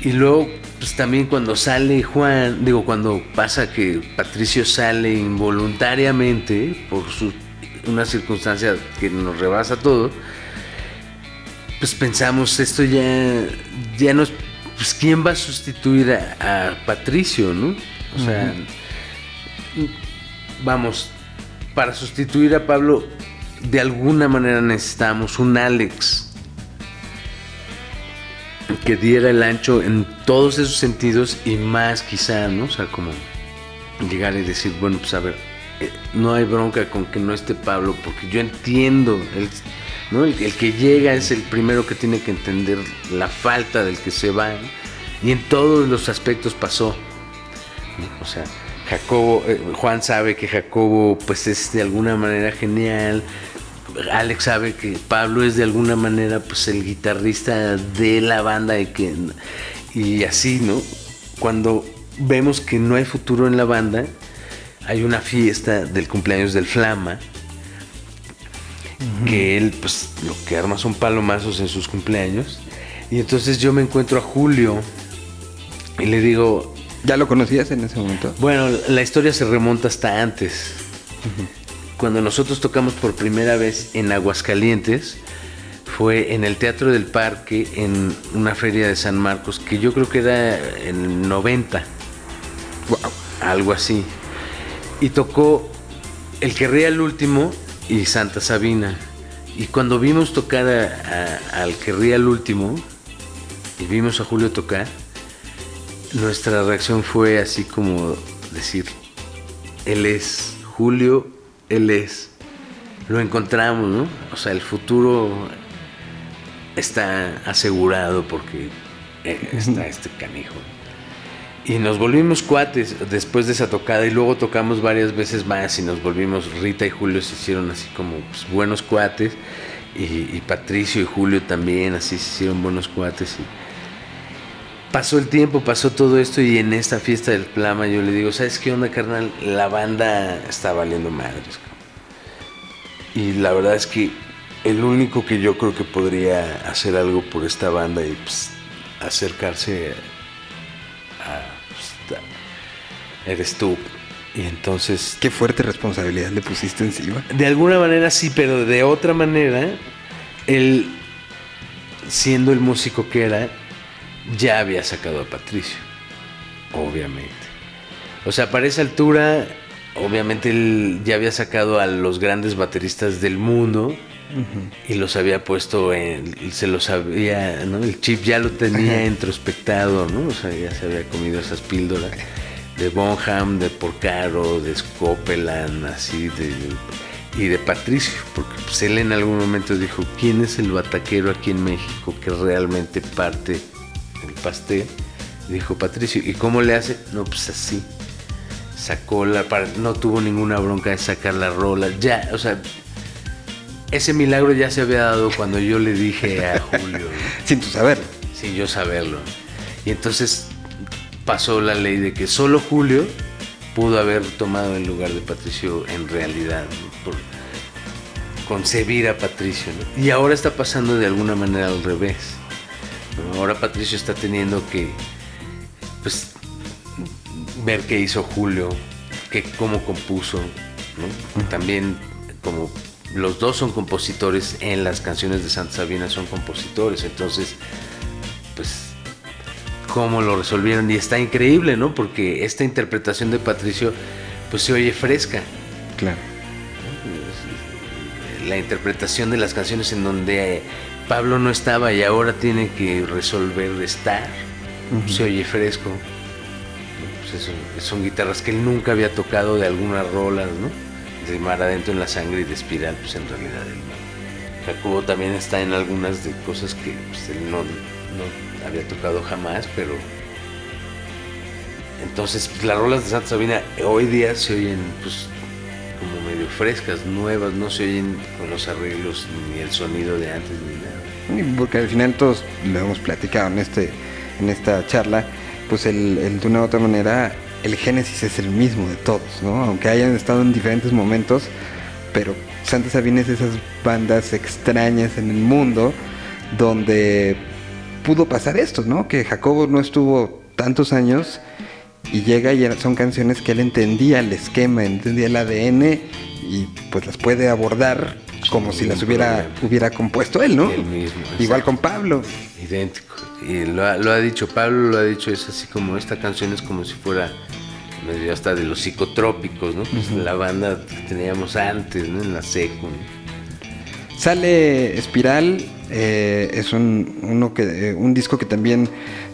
Y luego, pues también cuando sale Juan, digo, cuando pasa que Patricio sale involuntariamente por su, una circunstancia que nos rebasa todo, pues pensamos, esto ya, ya nos, pues ¿quién va a sustituir a, a Patricio, no? O sea, vamos, para sustituir a Pablo, de alguna manera necesitamos un Alex que diera el ancho en todos esos sentidos y más quizá, ¿no? O sea, como llegar y decir, bueno, pues a ver, eh, no hay bronca con que no esté Pablo, porque yo entiendo, el, ¿no? el, que llega es el primero que tiene que entender la falta del que se va, y en todos los aspectos pasó. O sea, Jacobo, eh, Juan sabe que Jacobo pues es de alguna manera genial, Alex sabe que Pablo es de alguna manera pues el guitarrista de la banda y que y así, ¿no? Cuando vemos que no hay futuro en la banda, hay una fiesta del cumpleaños del Flama que él pues lo que arma son palomazos en sus cumpleaños. Y entonces yo me encuentro a Julio y le digo, ¿Ya lo conocías en ese momento? bueno, la historia se remonta hasta antes. Cuando nosotros tocamos por primera vez en Aguascalientes, fue en el Teatro del Parque, en una feria de San Marcos, que yo creo que era en el 90, Wow. algo así. Y tocó El que ría el último y Santa Sabina. Y cuando vimos tocar a- a- al que ría el último, y vimos a Julio tocar, nuestra reacción fue así como decir, él es, Julio, él es. Lo encontramos, ¿no? O sea, el futuro está asegurado porque eh, está este canijo. Y nos volvimos cuates después de esa tocada y luego tocamos varias veces más y nos volvimos, Rita y Julio se hicieron así como pues, buenos cuates y, y Patricio y Julio también así se hicieron buenos cuates y pasó el tiempo, pasó todo esto y en esta fiesta del Plama yo le digo, ¿sabes qué onda carnal? La banda está valiendo madres. cabrón". Y la verdad es que el único que yo creo que podría hacer algo por esta banda y pues, acercarse a, pues, a- eres tú. Y entonces, Qué fuerte responsabilidad le pusiste encima. de alguna manera sí, pero de otra manera, él, siendo el músico que era, ya había sacado a Patricio, obviamente. O sea, para esa altura, obviamente él ya había sacado a los grandes bateristas del mundo y los había puesto en, se los había, ¿no? El chip ya lo tenía introspectado, ¿no? O sea, ya se había comido esas píldoras de Bonham, de Porcaro, de Scopeland, así de y de Patricio, porque pues, él en algún momento dijo, ¿quién es el bataquero aquí en México que realmente parte el pastel? Dijo Patricio, ¿y cómo le hace? No, pues así. Sacó la no tuvo ninguna bronca de sacar la rola, ya, o sea, ese milagro ya se había dado cuando yo le dije a Julio. Sin tu saberlo. sin yo saberlo. Y entonces pasó la ley de que solo Julio pudo haber tomado el lugar de Patricio en realidad, ¿no? por concebir a Patricio. ¿no? Y ahora está pasando de alguna manera al revés. Ahora Patricio está teniendo que pues, ver qué hizo Julio, que cómo compuso, ¿no? También como los dos son compositores en las canciones de Santa Sabina son compositores, entonces pues cómo lo resolvieron y está increíble, ¿no? Porque esta interpretación de Patricio pues se oye fresca. Claro. La interpretación de las canciones en donde Pablo no estaba y ahora tiene que resolver estar, se oye fresco. Pues eso- son guitarras que él nunca había tocado de algunas rolas, ¿no? De Mar Adentro en la Sangre y de Espiral, pues en realidad él no. Jacobo también está en algunas de cosas que pues, él no, no había tocado jamás, pero... Entonces, pues, las rolas de Santa Sabina hoy día se oyen pues como medio frescas, nuevas, no se oyen con los arreglos ni el sonido de antes ni Porque al final todos lo hemos platicado en, este, en esta charla, pues el, de una u otra manera el génesis es el mismo de todos, ¿no? Aunque hayan estado en diferentes momentos, pero Santa Sabina es esas bandas extrañas en el mundo donde pudo pasar esto, ¿no? Que Jacobo no estuvo tantos años y llega y son canciones que él entendía el esquema, entendía el ADN y pues las puede abordar como si las hubiera, problema. hubiera compuesto él, ¿no? Él mismo, Igual exacto. con Pablo. Idéntico. Y lo ha, lo ha dicho, Pablo lo ha dicho, es así como esta canción es como si fuera medio hasta de los psicotrópicos, ¿no? Pues la banda que teníamos antes, ¿no? En la secu. ¿no? Sale Espiral, eh, es un, uno que, eh, un disco que también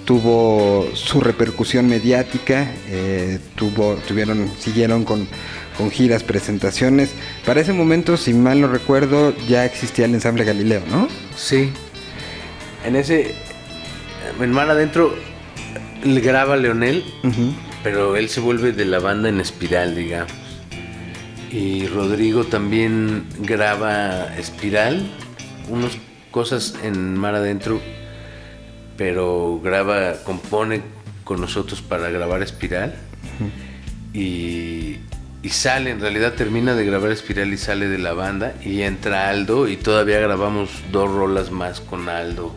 tuvo su repercusión mediática, eh, tuvo, tuvieron, siguieron con, con giras, presentaciones. Para ese momento, si mal no recuerdo, ya existía el ensamble Galileo, ¿no? Sí. En ese. En Mar Adentro le graba Leonel, pero él se vuelve de la banda en espiral, digamos. Y Rodrigo también graba espiral, unas cosas en Mar Adentro, pero graba, compone con nosotros para grabar espiral. Y, y sale, en realidad termina de grabar espiral y sale de la banda y entra Aldo y todavía grabamos dos rolas más con Aldo.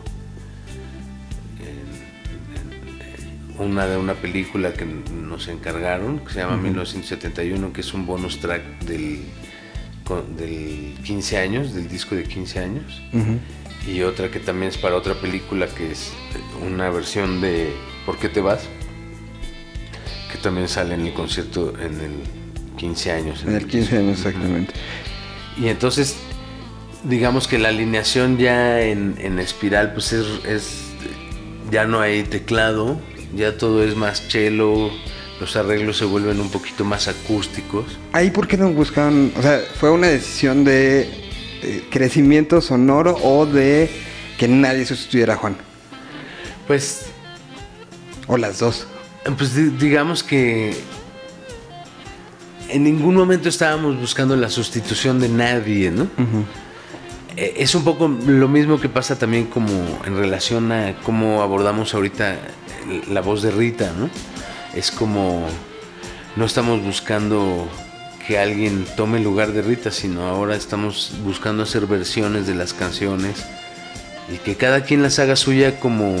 una de una película que nos encargaron, que se llama 1971, que es un bonus track del, del 15 años, del disco de 15 años. Y otra que también es para otra película, que es una versión de ¿Por qué te vas? Que también sale en el concierto en el 15 años. En el 15 años, exactamente. Y entonces, digamos que la alineación ya en, en espiral, pues es, es- ya no hay teclado, ya todo es más cello, los arreglos se vuelven un poquito más acústicos. Ahí, ¿por qué no buscaban? O sea, ¿fue una decisión de eh, crecimiento sonoro o de que nadie sustituyera a Juan? Pues, O las dos. pues di- digamos que en ningún momento estábamos buscando la sustitución de nadie, ¿no? Eh, Es un poco lo mismo que pasa también como en relación a cómo abordamos ahorita la voz de Rita, ¿no? Es como no estamos buscando que alguien tome el lugar de Rita, sino ahora estamos buscando hacer versiones de las canciones y que cada quien las haga suya como,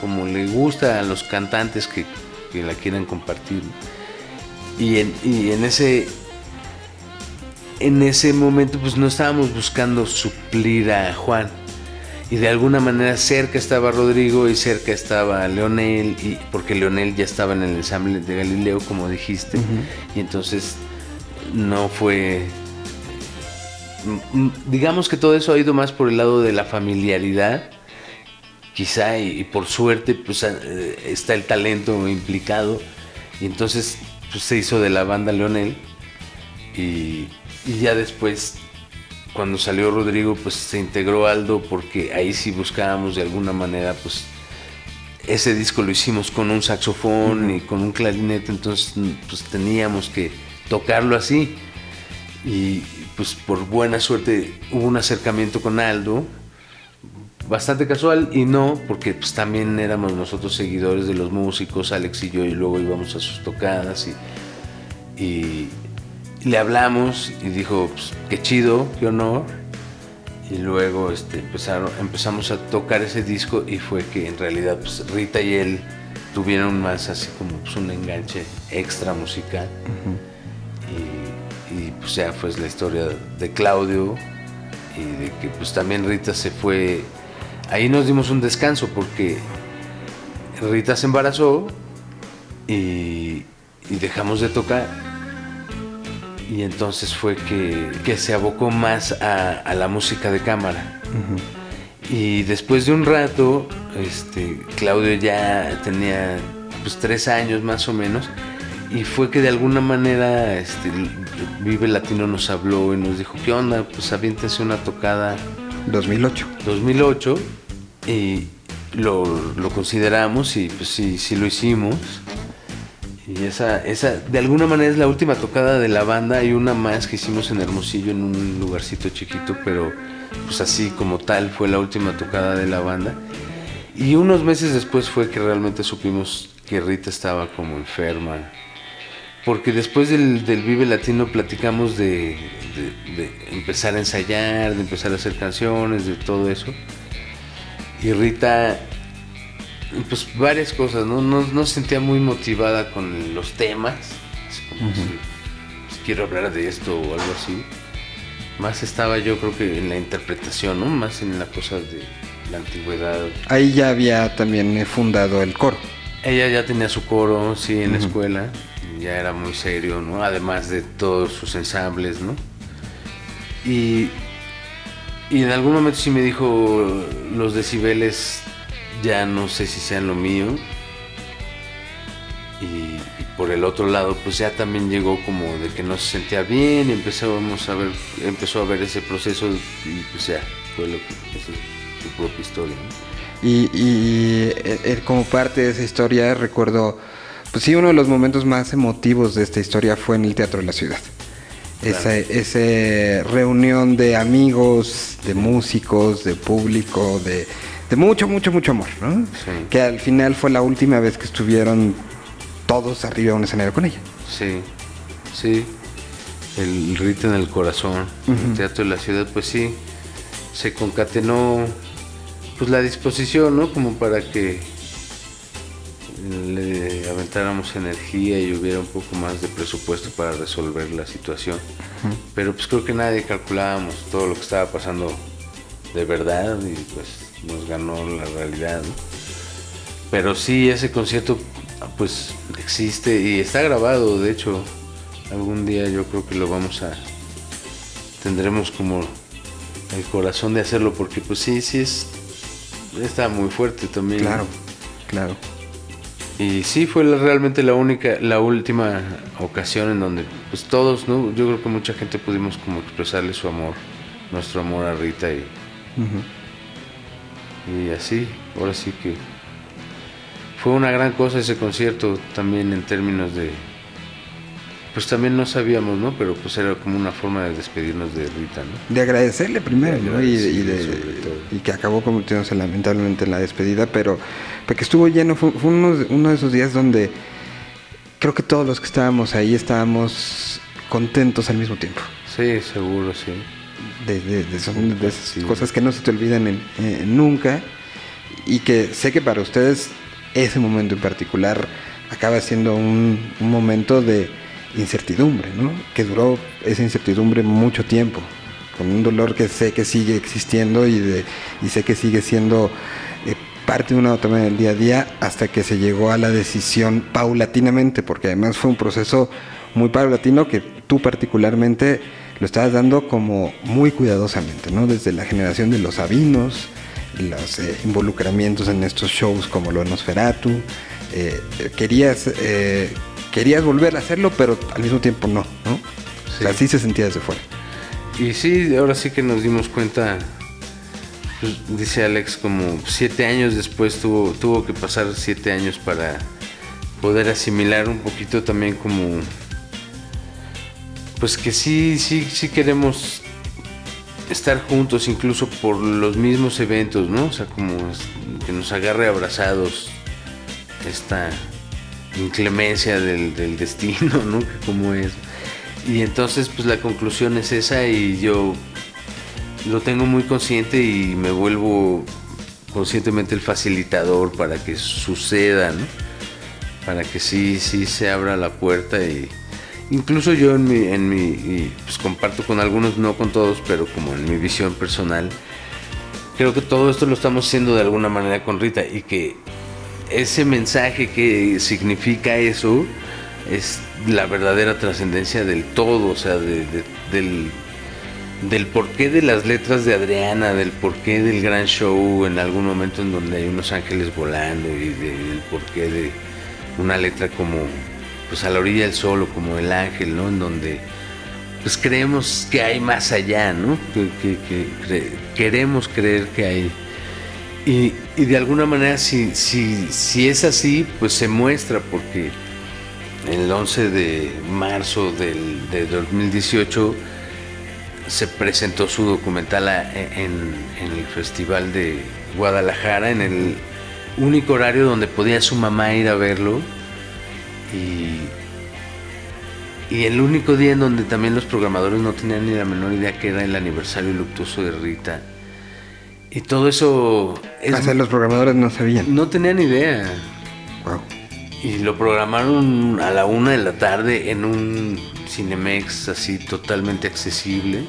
como le gusta a los cantantes que, que la quieran compartir. ¿no? Y en, y en ese en ese momento pues no estábamos buscando suplir a Juan. Y de alguna manera cerca estaba Rodrigo y cerca estaba Leonel, y, porque Leonel ya estaba en el ensamble de Galileo, como dijiste. Y entonces no fue... m- m- Digamos que todo eso ha ido más por el lado de la familiaridad, quizá, y, y por suerte pues eh, está el talento implicado. Y entonces pues, se hizo de la banda Leonel y, Y ya después, cuando salió Rodrigo, pues se integró Aldo porque ahí sí buscábamos de alguna manera, pues ese disco lo hicimos con un saxofón y con un clarinete, entonces pues teníamos que tocarlo así. Y pues por buena suerte hubo un acercamiento con Aldo, bastante casual y no, porque pues también éramos nosotros seguidores de los músicos, Alex y yo, y luego íbamos a sus tocadas y, y le hablamos y dijo, pues, qué chido, qué honor. Y luego este, empezaron, empezamos a tocar ese disco y fue que en realidad pues, Rita y él tuvieron más así como pues, un enganche extra musical. y, y, pues ya fue la historia de Claudio y de que pues también Rita se fue. Ahí nos dimos un descanso porque Rita se embarazó y, y dejamos de tocar. Y entonces fue que, que se abocó más a, a la música de cámara. Y después de un rato, este, Claudio ya tenía pues tres años más o menos. Y fue que de alguna manera este, Vive Latino nos habló y nos dijo, ¿qué onda? Pues aviéntense una tocada 2008. 2008 y lo, lo consideramos y pues sí, lo hicimos. Y esa, esa, de alguna manera es la última tocada de la banda. Hay una más que hicimos en Hermosillo en un lugarcito chiquito, pero pues así como tal fue la última tocada de la banda. Y unos meses después fue que realmente supimos que Rita estaba como enferma. Porque después del, del Vive Latino platicamos de- de empezar a ensayar, de empezar a hacer canciones, de todo eso. Y Rita, pues varias cosas, ¿no? No, no se sentía muy motivada con los temas. Así como si, pues, quiero hablar de esto o algo así. Más estaba yo creo que en la interpretación, ¿no? Más en la cosa de la antigüedad. Ahí ya había también eh, fundado el coro. Ella ya tenía su coro, sí, en la escuela. Ya era muy serio, ¿no? Además de todos sus ensambles, ¿no? Y, y en algún momento sí me dijo, los decibeles ya no sé si sean lo mío. Y, por el otro lado, pues ya también llegó como de que no se sentía bien empezamos a ver, empezó a ver ese proceso y pues ya, fue lo que, es su propia historia, y, eh, eh, como parte de esa historia recuerdo, pues sí, uno de los momentos más emotivos de esta historia fue en el Teatro de la Ciudad. Esa, esa reunión de amigos, de músicos, de público, de, de mucho, mucho, mucho amor, ¿no? Sí. Que al final fue la última vez que estuvieron todos arriba de un escenario con ella. Sí, sí. El rito en el corazón, el teatro de la ciudad, pues sí, se concatenó pues la disposición, ¿no? Como para que le aventáramos energía y hubiera un poco más de presupuesto para resolver la situación. Pero pues creo que nadie calculábamos todo lo que estaba pasando de verdad y pues nos ganó la realidad, ¿no? Pero sí, ese concierto pues existe y está grabado, de hecho, algún día yo creo que lo vamos a tendremos como el corazón de hacerlo porque pues sí, sí es está muy fuerte también. Claro, claro. Y sí fue realmente la única, la última ocasión en donde pues todos, ¿no? Yo creo que mucha gente pudimos como expresarle su amor, nuestro amor a Rita y, y así, ahora sí que fue una gran cosa ese concierto también en términos de pues también no sabíamos, ¿no? Pero pues era como una forma de despedirnos de Rita, ¿no? De agradecerle primero, De ¿no? Y, de- y que acabó convirtiéndose lamentablemente en la despedida, pero porque estuvo lleno, fue, fue uno, de- uno de esos días donde creo que todos los que estábamos ahí estábamos contentos al mismo tiempo. Sí, seguro, sí. De, de- de- son de esas Sí. cosas que no se te olvidan en- eh, nunca y que sé que para ustedes ese momento en particular acaba siendo un, un momento de incertidumbre, ¿no? Que duró esa incertidumbre mucho tiempo, con un dolor que sé que sigue existiendo y, de, y sé que sigue siendo parte de una manera del día a día hasta que se llegó a la decisión paulatinamente, porque además fue un proceso muy paulatino que tú particularmente lo estabas dando como muy cuidadosamente, ¿no? Desde la generación de los sabinos, los eh, involucramientos en estos shows como lo de Nosferatu, eh, querías, eh, querías volver a hacerlo, pero al mismo tiempo no, ¿no? O sea, así se sentía desde fuera. Y sí, ahora sí que nos dimos cuenta, pues, dice Alex, como siete años después tuvo, tuvo que pasar siete años para poder asimilar un poquito también como, pues que sí, sí, sí queremos estar juntos incluso por los mismos eventos, ¿no? O sea, como que nos agarre abrazados esta inclemencia del, destino, ¿no? Como es. Y entonces, pues la conclusión es esa y yo lo tengo muy consciente y me vuelvo conscientemente el facilitador para que suceda. Para que sí, sí se abra la puerta y incluso yo en mi, en mi, y, pues comparto con algunos, no con todos, pero como en mi visión personal, creo que todo esto lo estamos haciendo de alguna manera con Rita y que ese mensaje que significa eso es la verdadera trascendencia del todo, o sea, de- de- del, del porqué de las letras de Adriana, del porqué del gran show en algún momento en donde hay unos ángeles volando y del porqué de una letra como pues a la orilla del sol o como el ángel, ¿no? En donde pues creemos que hay más allá, ¿no? Que, queremos creer que hay. Y, y de alguna manera, si, si, si es así, pues se muestra, porque el 11 de marzo del, de 2018 se presentó su documental a- en, en el Festival de Guadalajara, en el único horario donde podía su mamá ir a verlo. Y, y el único día en donde también los programadores no tenían ni la menor idea que era el aniversario luctuoso de Rita. Y todo eso es- O sea, los programadores no sabían. no tenían idea. Wow. Y lo programaron a la una de la tarde en un Cinemex así totalmente accesible.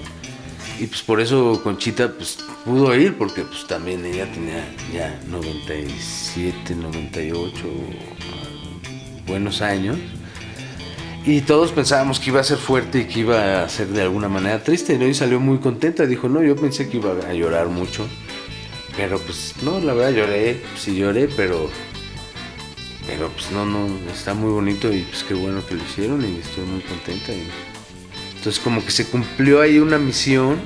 Y pues por eso Conchita pues pudo ir porque pues también ella tenía ya 97, 98 ah, buenos años. Y todos pensábamos que iba a ser fuerte y que iba a ser de alguna manera triste, ¿no? Y salió muy contenta. Dijo, no, yo pensé que iba a llorar mucho. Pero pues no, la verdad lloré, sí lloré, pero pero pues no, no, está muy bonito y pues qué bueno que lo hicieron y estoy muy contenta. y- entonces como que se cumplió ahí una misión,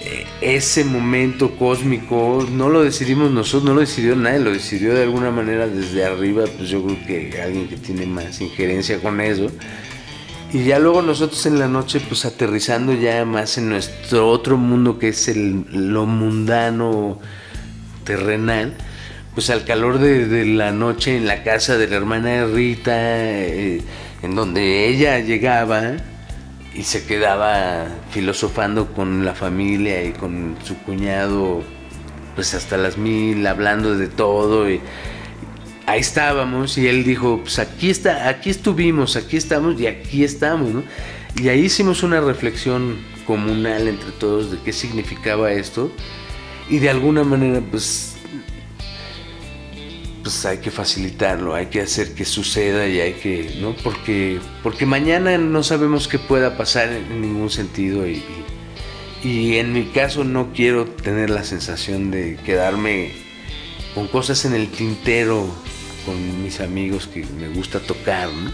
eh, ese momento cósmico, no lo decidimos nosotros, no lo decidió nadie, lo decidió de alguna manera desde arriba, pues yo creo que alguien que tiene más injerencia con eso. Y ya luego nosotros en la noche, pues aterrizando ya más en nuestro otro mundo que es el, lo mundano terrenal, pues al calor de, la noche en la casa de la hermana Rita, eh, en donde ella llegaba y se quedaba filosofando con la familia y con su cuñado, pues hasta las mil, hablando de todo. Y, ahí estábamos y él dijo, pues aquí está, aquí estuvimos, aquí estamos y aquí estamos. Y ahí hicimos una reflexión comunal entre todos de qué significaba esto y de alguna manera pues pues hay que facilitarlo, hay que hacer que suceda y hay que, ¿no? Porque porque mañana no sabemos qué pueda pasar en ningún sentido y, y- y en mi caso no quiero tener la sensación de quedarme con cosas en el tintero con mis amigos que me gusta tocar, ¿no?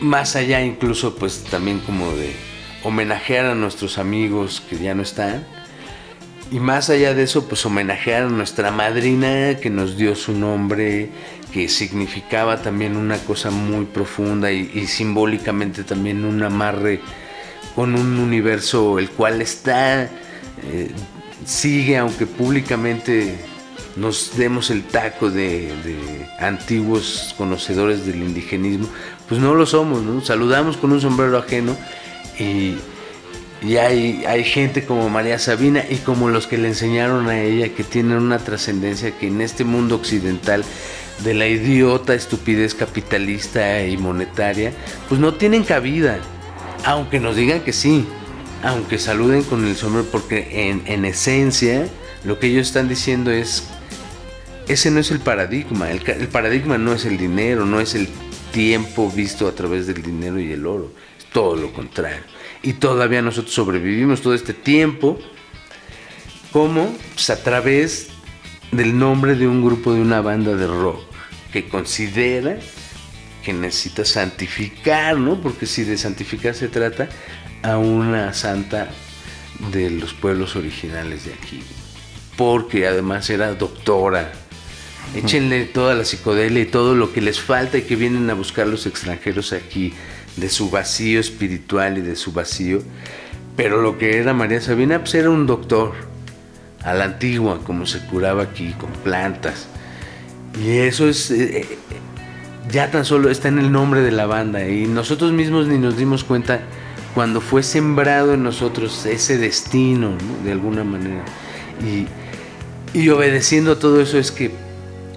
Más allá incluso pues también como de homenajear a nuestros amigos que ya no están. Y más allá de eso, pues homenajear a nuestra madrina que nos dio su nombre, que significaba también una cosa muy profunda y, simbólicamente también un amarre con un universo el cual está, eh, sigue, aunque públicamente nos demos el taco de, de antiguos conocedores del indigenismo, pues no lo somos, ¿no? Saludamos con un sombrero ajeno y, y hay, hay gente como María Sabina y como los que le enseñaron a ella que tienen una trascendencia que en este mundo occidental de la idiota estupidez capitalista y monetaria, pues no tienen cabida. Aunque nos digan que sí, aunque saluden con el sombrero, porque en, en esencia lo que ellos están diciendo es, ese no es el paradigma, el, el paradigma no es el dinero, no es el tiempo visto a través del dinero y el oro, es todo lo contrario. Y todavía nosotros sobrevivimos todo este tiempo, como Pues a través del nombre de un grupo de una banda de rock que considera que necesita santificar, ¿no? Porque si de santificar se trata a una santa de los pueblos originales de aquí. Porque además era doctora. Échenle toda la psicodelia y todo lo que les falta y que vienen a buscar los extranjeros aquí, de su vacío espiritual y de su vacío. Pero lo que era María Sabina, pues era un doctor, a la antigua, como se curaba aquí, con plantas. Y eso es, eh, eh, ya tan solo está en el nombre de la banda. Y nosotros mismos ni nos dimos cuenta cuando fue sembrado en nosotros ese destino, ¿no? de alguna manera. Y, y obedeciendo a todo eso es que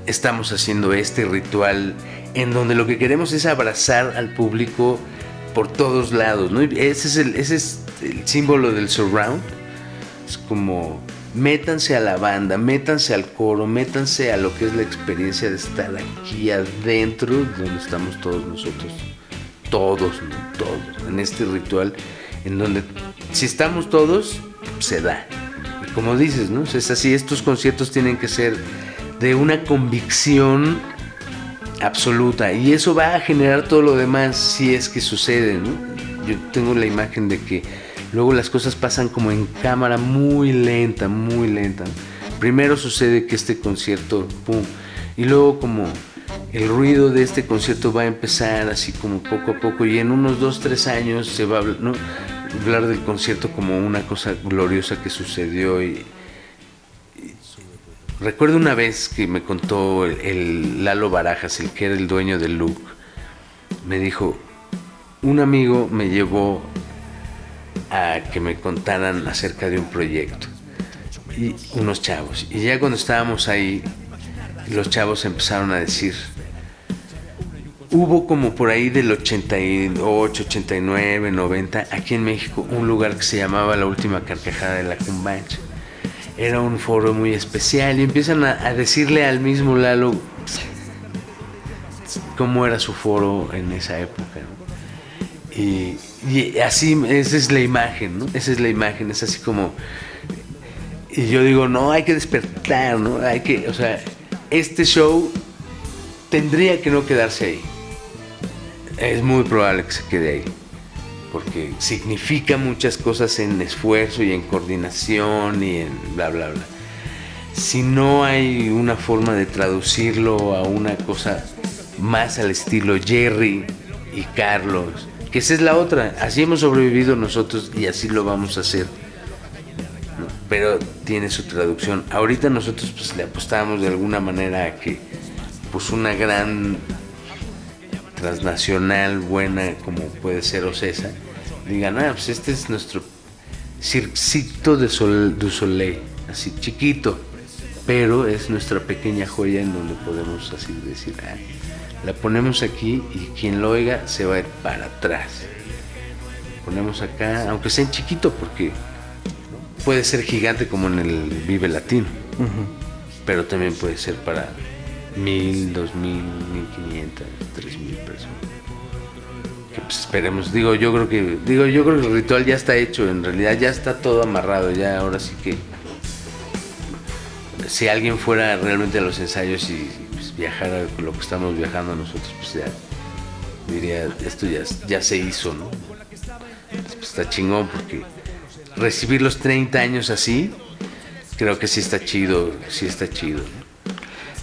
estamos haciendo este ritual en donde lo que queremos es abrazar al público por todos lados, ¿no? Ese es el, ese es el símbolo del surround. Es como métanse a la banda, métanse al coro, métanse a lo que es la experiencia de estar aquí adentro donde estamos todos nosotros. Todos, ¿no? todos, en este ritual en donde si estamos todos, se da. Y como dices, ¿no? Es así, estos conciertos tienen que ser de una convicción absoluta y eso va a generar todo lo demás si es que sucede. Yo tengo la imagen de que luego las cosas pasan como en cámara muy lenta, muy lenta. Primero sucede que este concierto, pum, y luego como el ruido de este concierto va a empezar así como poco a poco y en unos dos, tres años se va a hablar, hablar del concierto como una cosa gloriosa que sucedió y, Recuerdo una vez que me contó el, Lalo Barajas, el que era el dueño del look, me dijo, un amigo me llevó a que me contaran acerca de un proyecto y unos chavos. Y ya cuando estábamos ahí, los chavos empezaron a decir, hubo como por ahí del 88, 89, 90, aquí en México, un lugar que se llamaba La Última Carcajada de la Cumbancha era un foro muy especial y empiezan a, decirle al mismo Lalo cómo era su foro en esa época. Y, y así, esa es la imagen, ¿no? Esa es la imagen, es así como... Y yo digo, no, hay que despertar, ¿no? Hay que, o sea, este show tendría que no quedarse ahí. Es muy probable que se quede ahí porque significa muchas cosas en esfuerzo y en coordinación y en bla, bla, bla. Si no hay una forma de traducirlo a una cosa más al estilo Jerry y Carlos, que esa es la otra, así hemos sobrevivido nosotros y así lo vamos a hacer. Pero tiene su traducción. Ahorita nosotros pues le apostamos de alguna manera a que pues una gran transnacional buena como puede ser Ocesa, digan, ah, pues este es nuestro circito de sol, du soleil, así chiquito, pero es nuestra pequeña joya en donde podemos así decir, ah, la ponemos aquí y quien lo oiga se va a ir para atrás. Ponemos acá, aunque sea en chiquito, porque puede ser gigante como en el Vive Latino, pero también puede ser para mil, dos mil, mil quinientas, tres mil personas. Pues esperemos, digo yo creo que, digo yo creo que el ritual ya está hecho, en realidad ya está todo amarrado, ya ahora sí que si alguien fuera realmente a los ensayos y pues, viajara lo que estamos viajando nosotros, pues ya diría, esto ya, ya se hizo, ¿no? Pues está chingón porque recibir los 30 años así, creo que sí está chido, sí está chido. ¿no?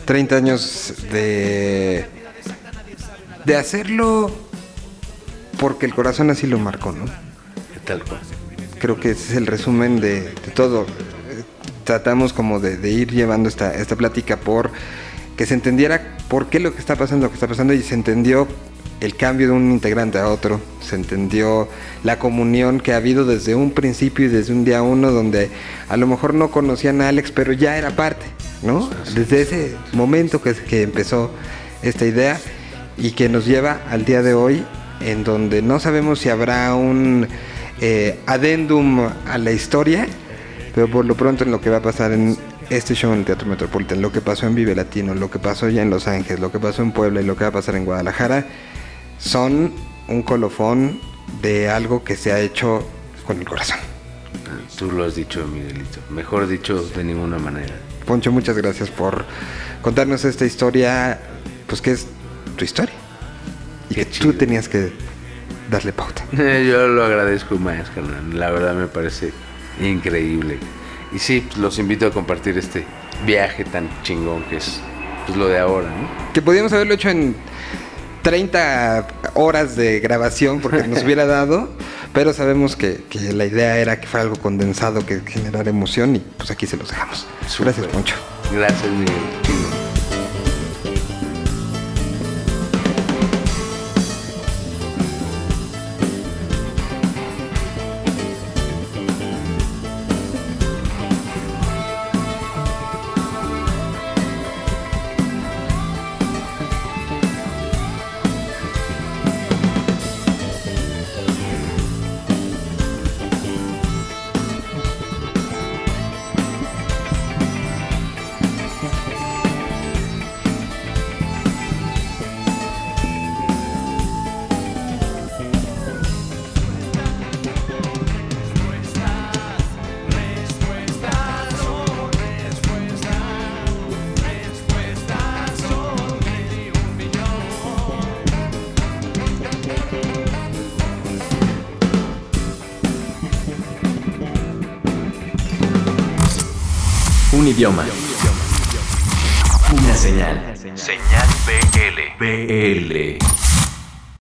30 años de, de hacerlo porque el corazón así lo marcó, ¿no? Tal cual. Creo que ese es el resumen de, de todo. Eh, Tratamos como de, de ir llevando esta, esta plática por que se entendiera por qué lo que está pasando, lo que está pasando y se entendió el cambio de un integrante a otro, se entendió la comunión que ha habido desde un principio y desde un día uno donde a lo mejor no conocían a Alex, pero ya era parte, ¿no? Desde ese momento que, que empezó esta idea y que nos lleva al día de hoy en donde no sabemos si habrá un eh, adendum a la historia, pero por lo pronto en lo que va a pasar en este show en el Teatro Metropolitan, lo que pasó en Vive Latino, lo que pasó ya en Los Ángeles, lo que pasó en Puebla y lo que va a pasar en Guadalajara, son un colofón de algo que se ha hecho con el corazón. Tú lo has dicho, Miguelito. Mejor dicho, de ninguna manera. Poncho, muchas gracias por contarnos esta historia, pues que es tu historia. Y Qué que chido. tú tenías que darle pauta. Yo lo agradezco más, carnal. La verdad me parece increíble. Y sí, pues, los invito a compartir este viaje tan chingón que es pues, lo de ahora, ¿no? Que podíamos haberlo hecho en 30 horas de grabación porque nos hubiera dado, pero sabemos que, que la idea era que fuera algo condensado que generara emoción y pues aquí se los dejamos. Gracias mucho. Gracias, Miguel.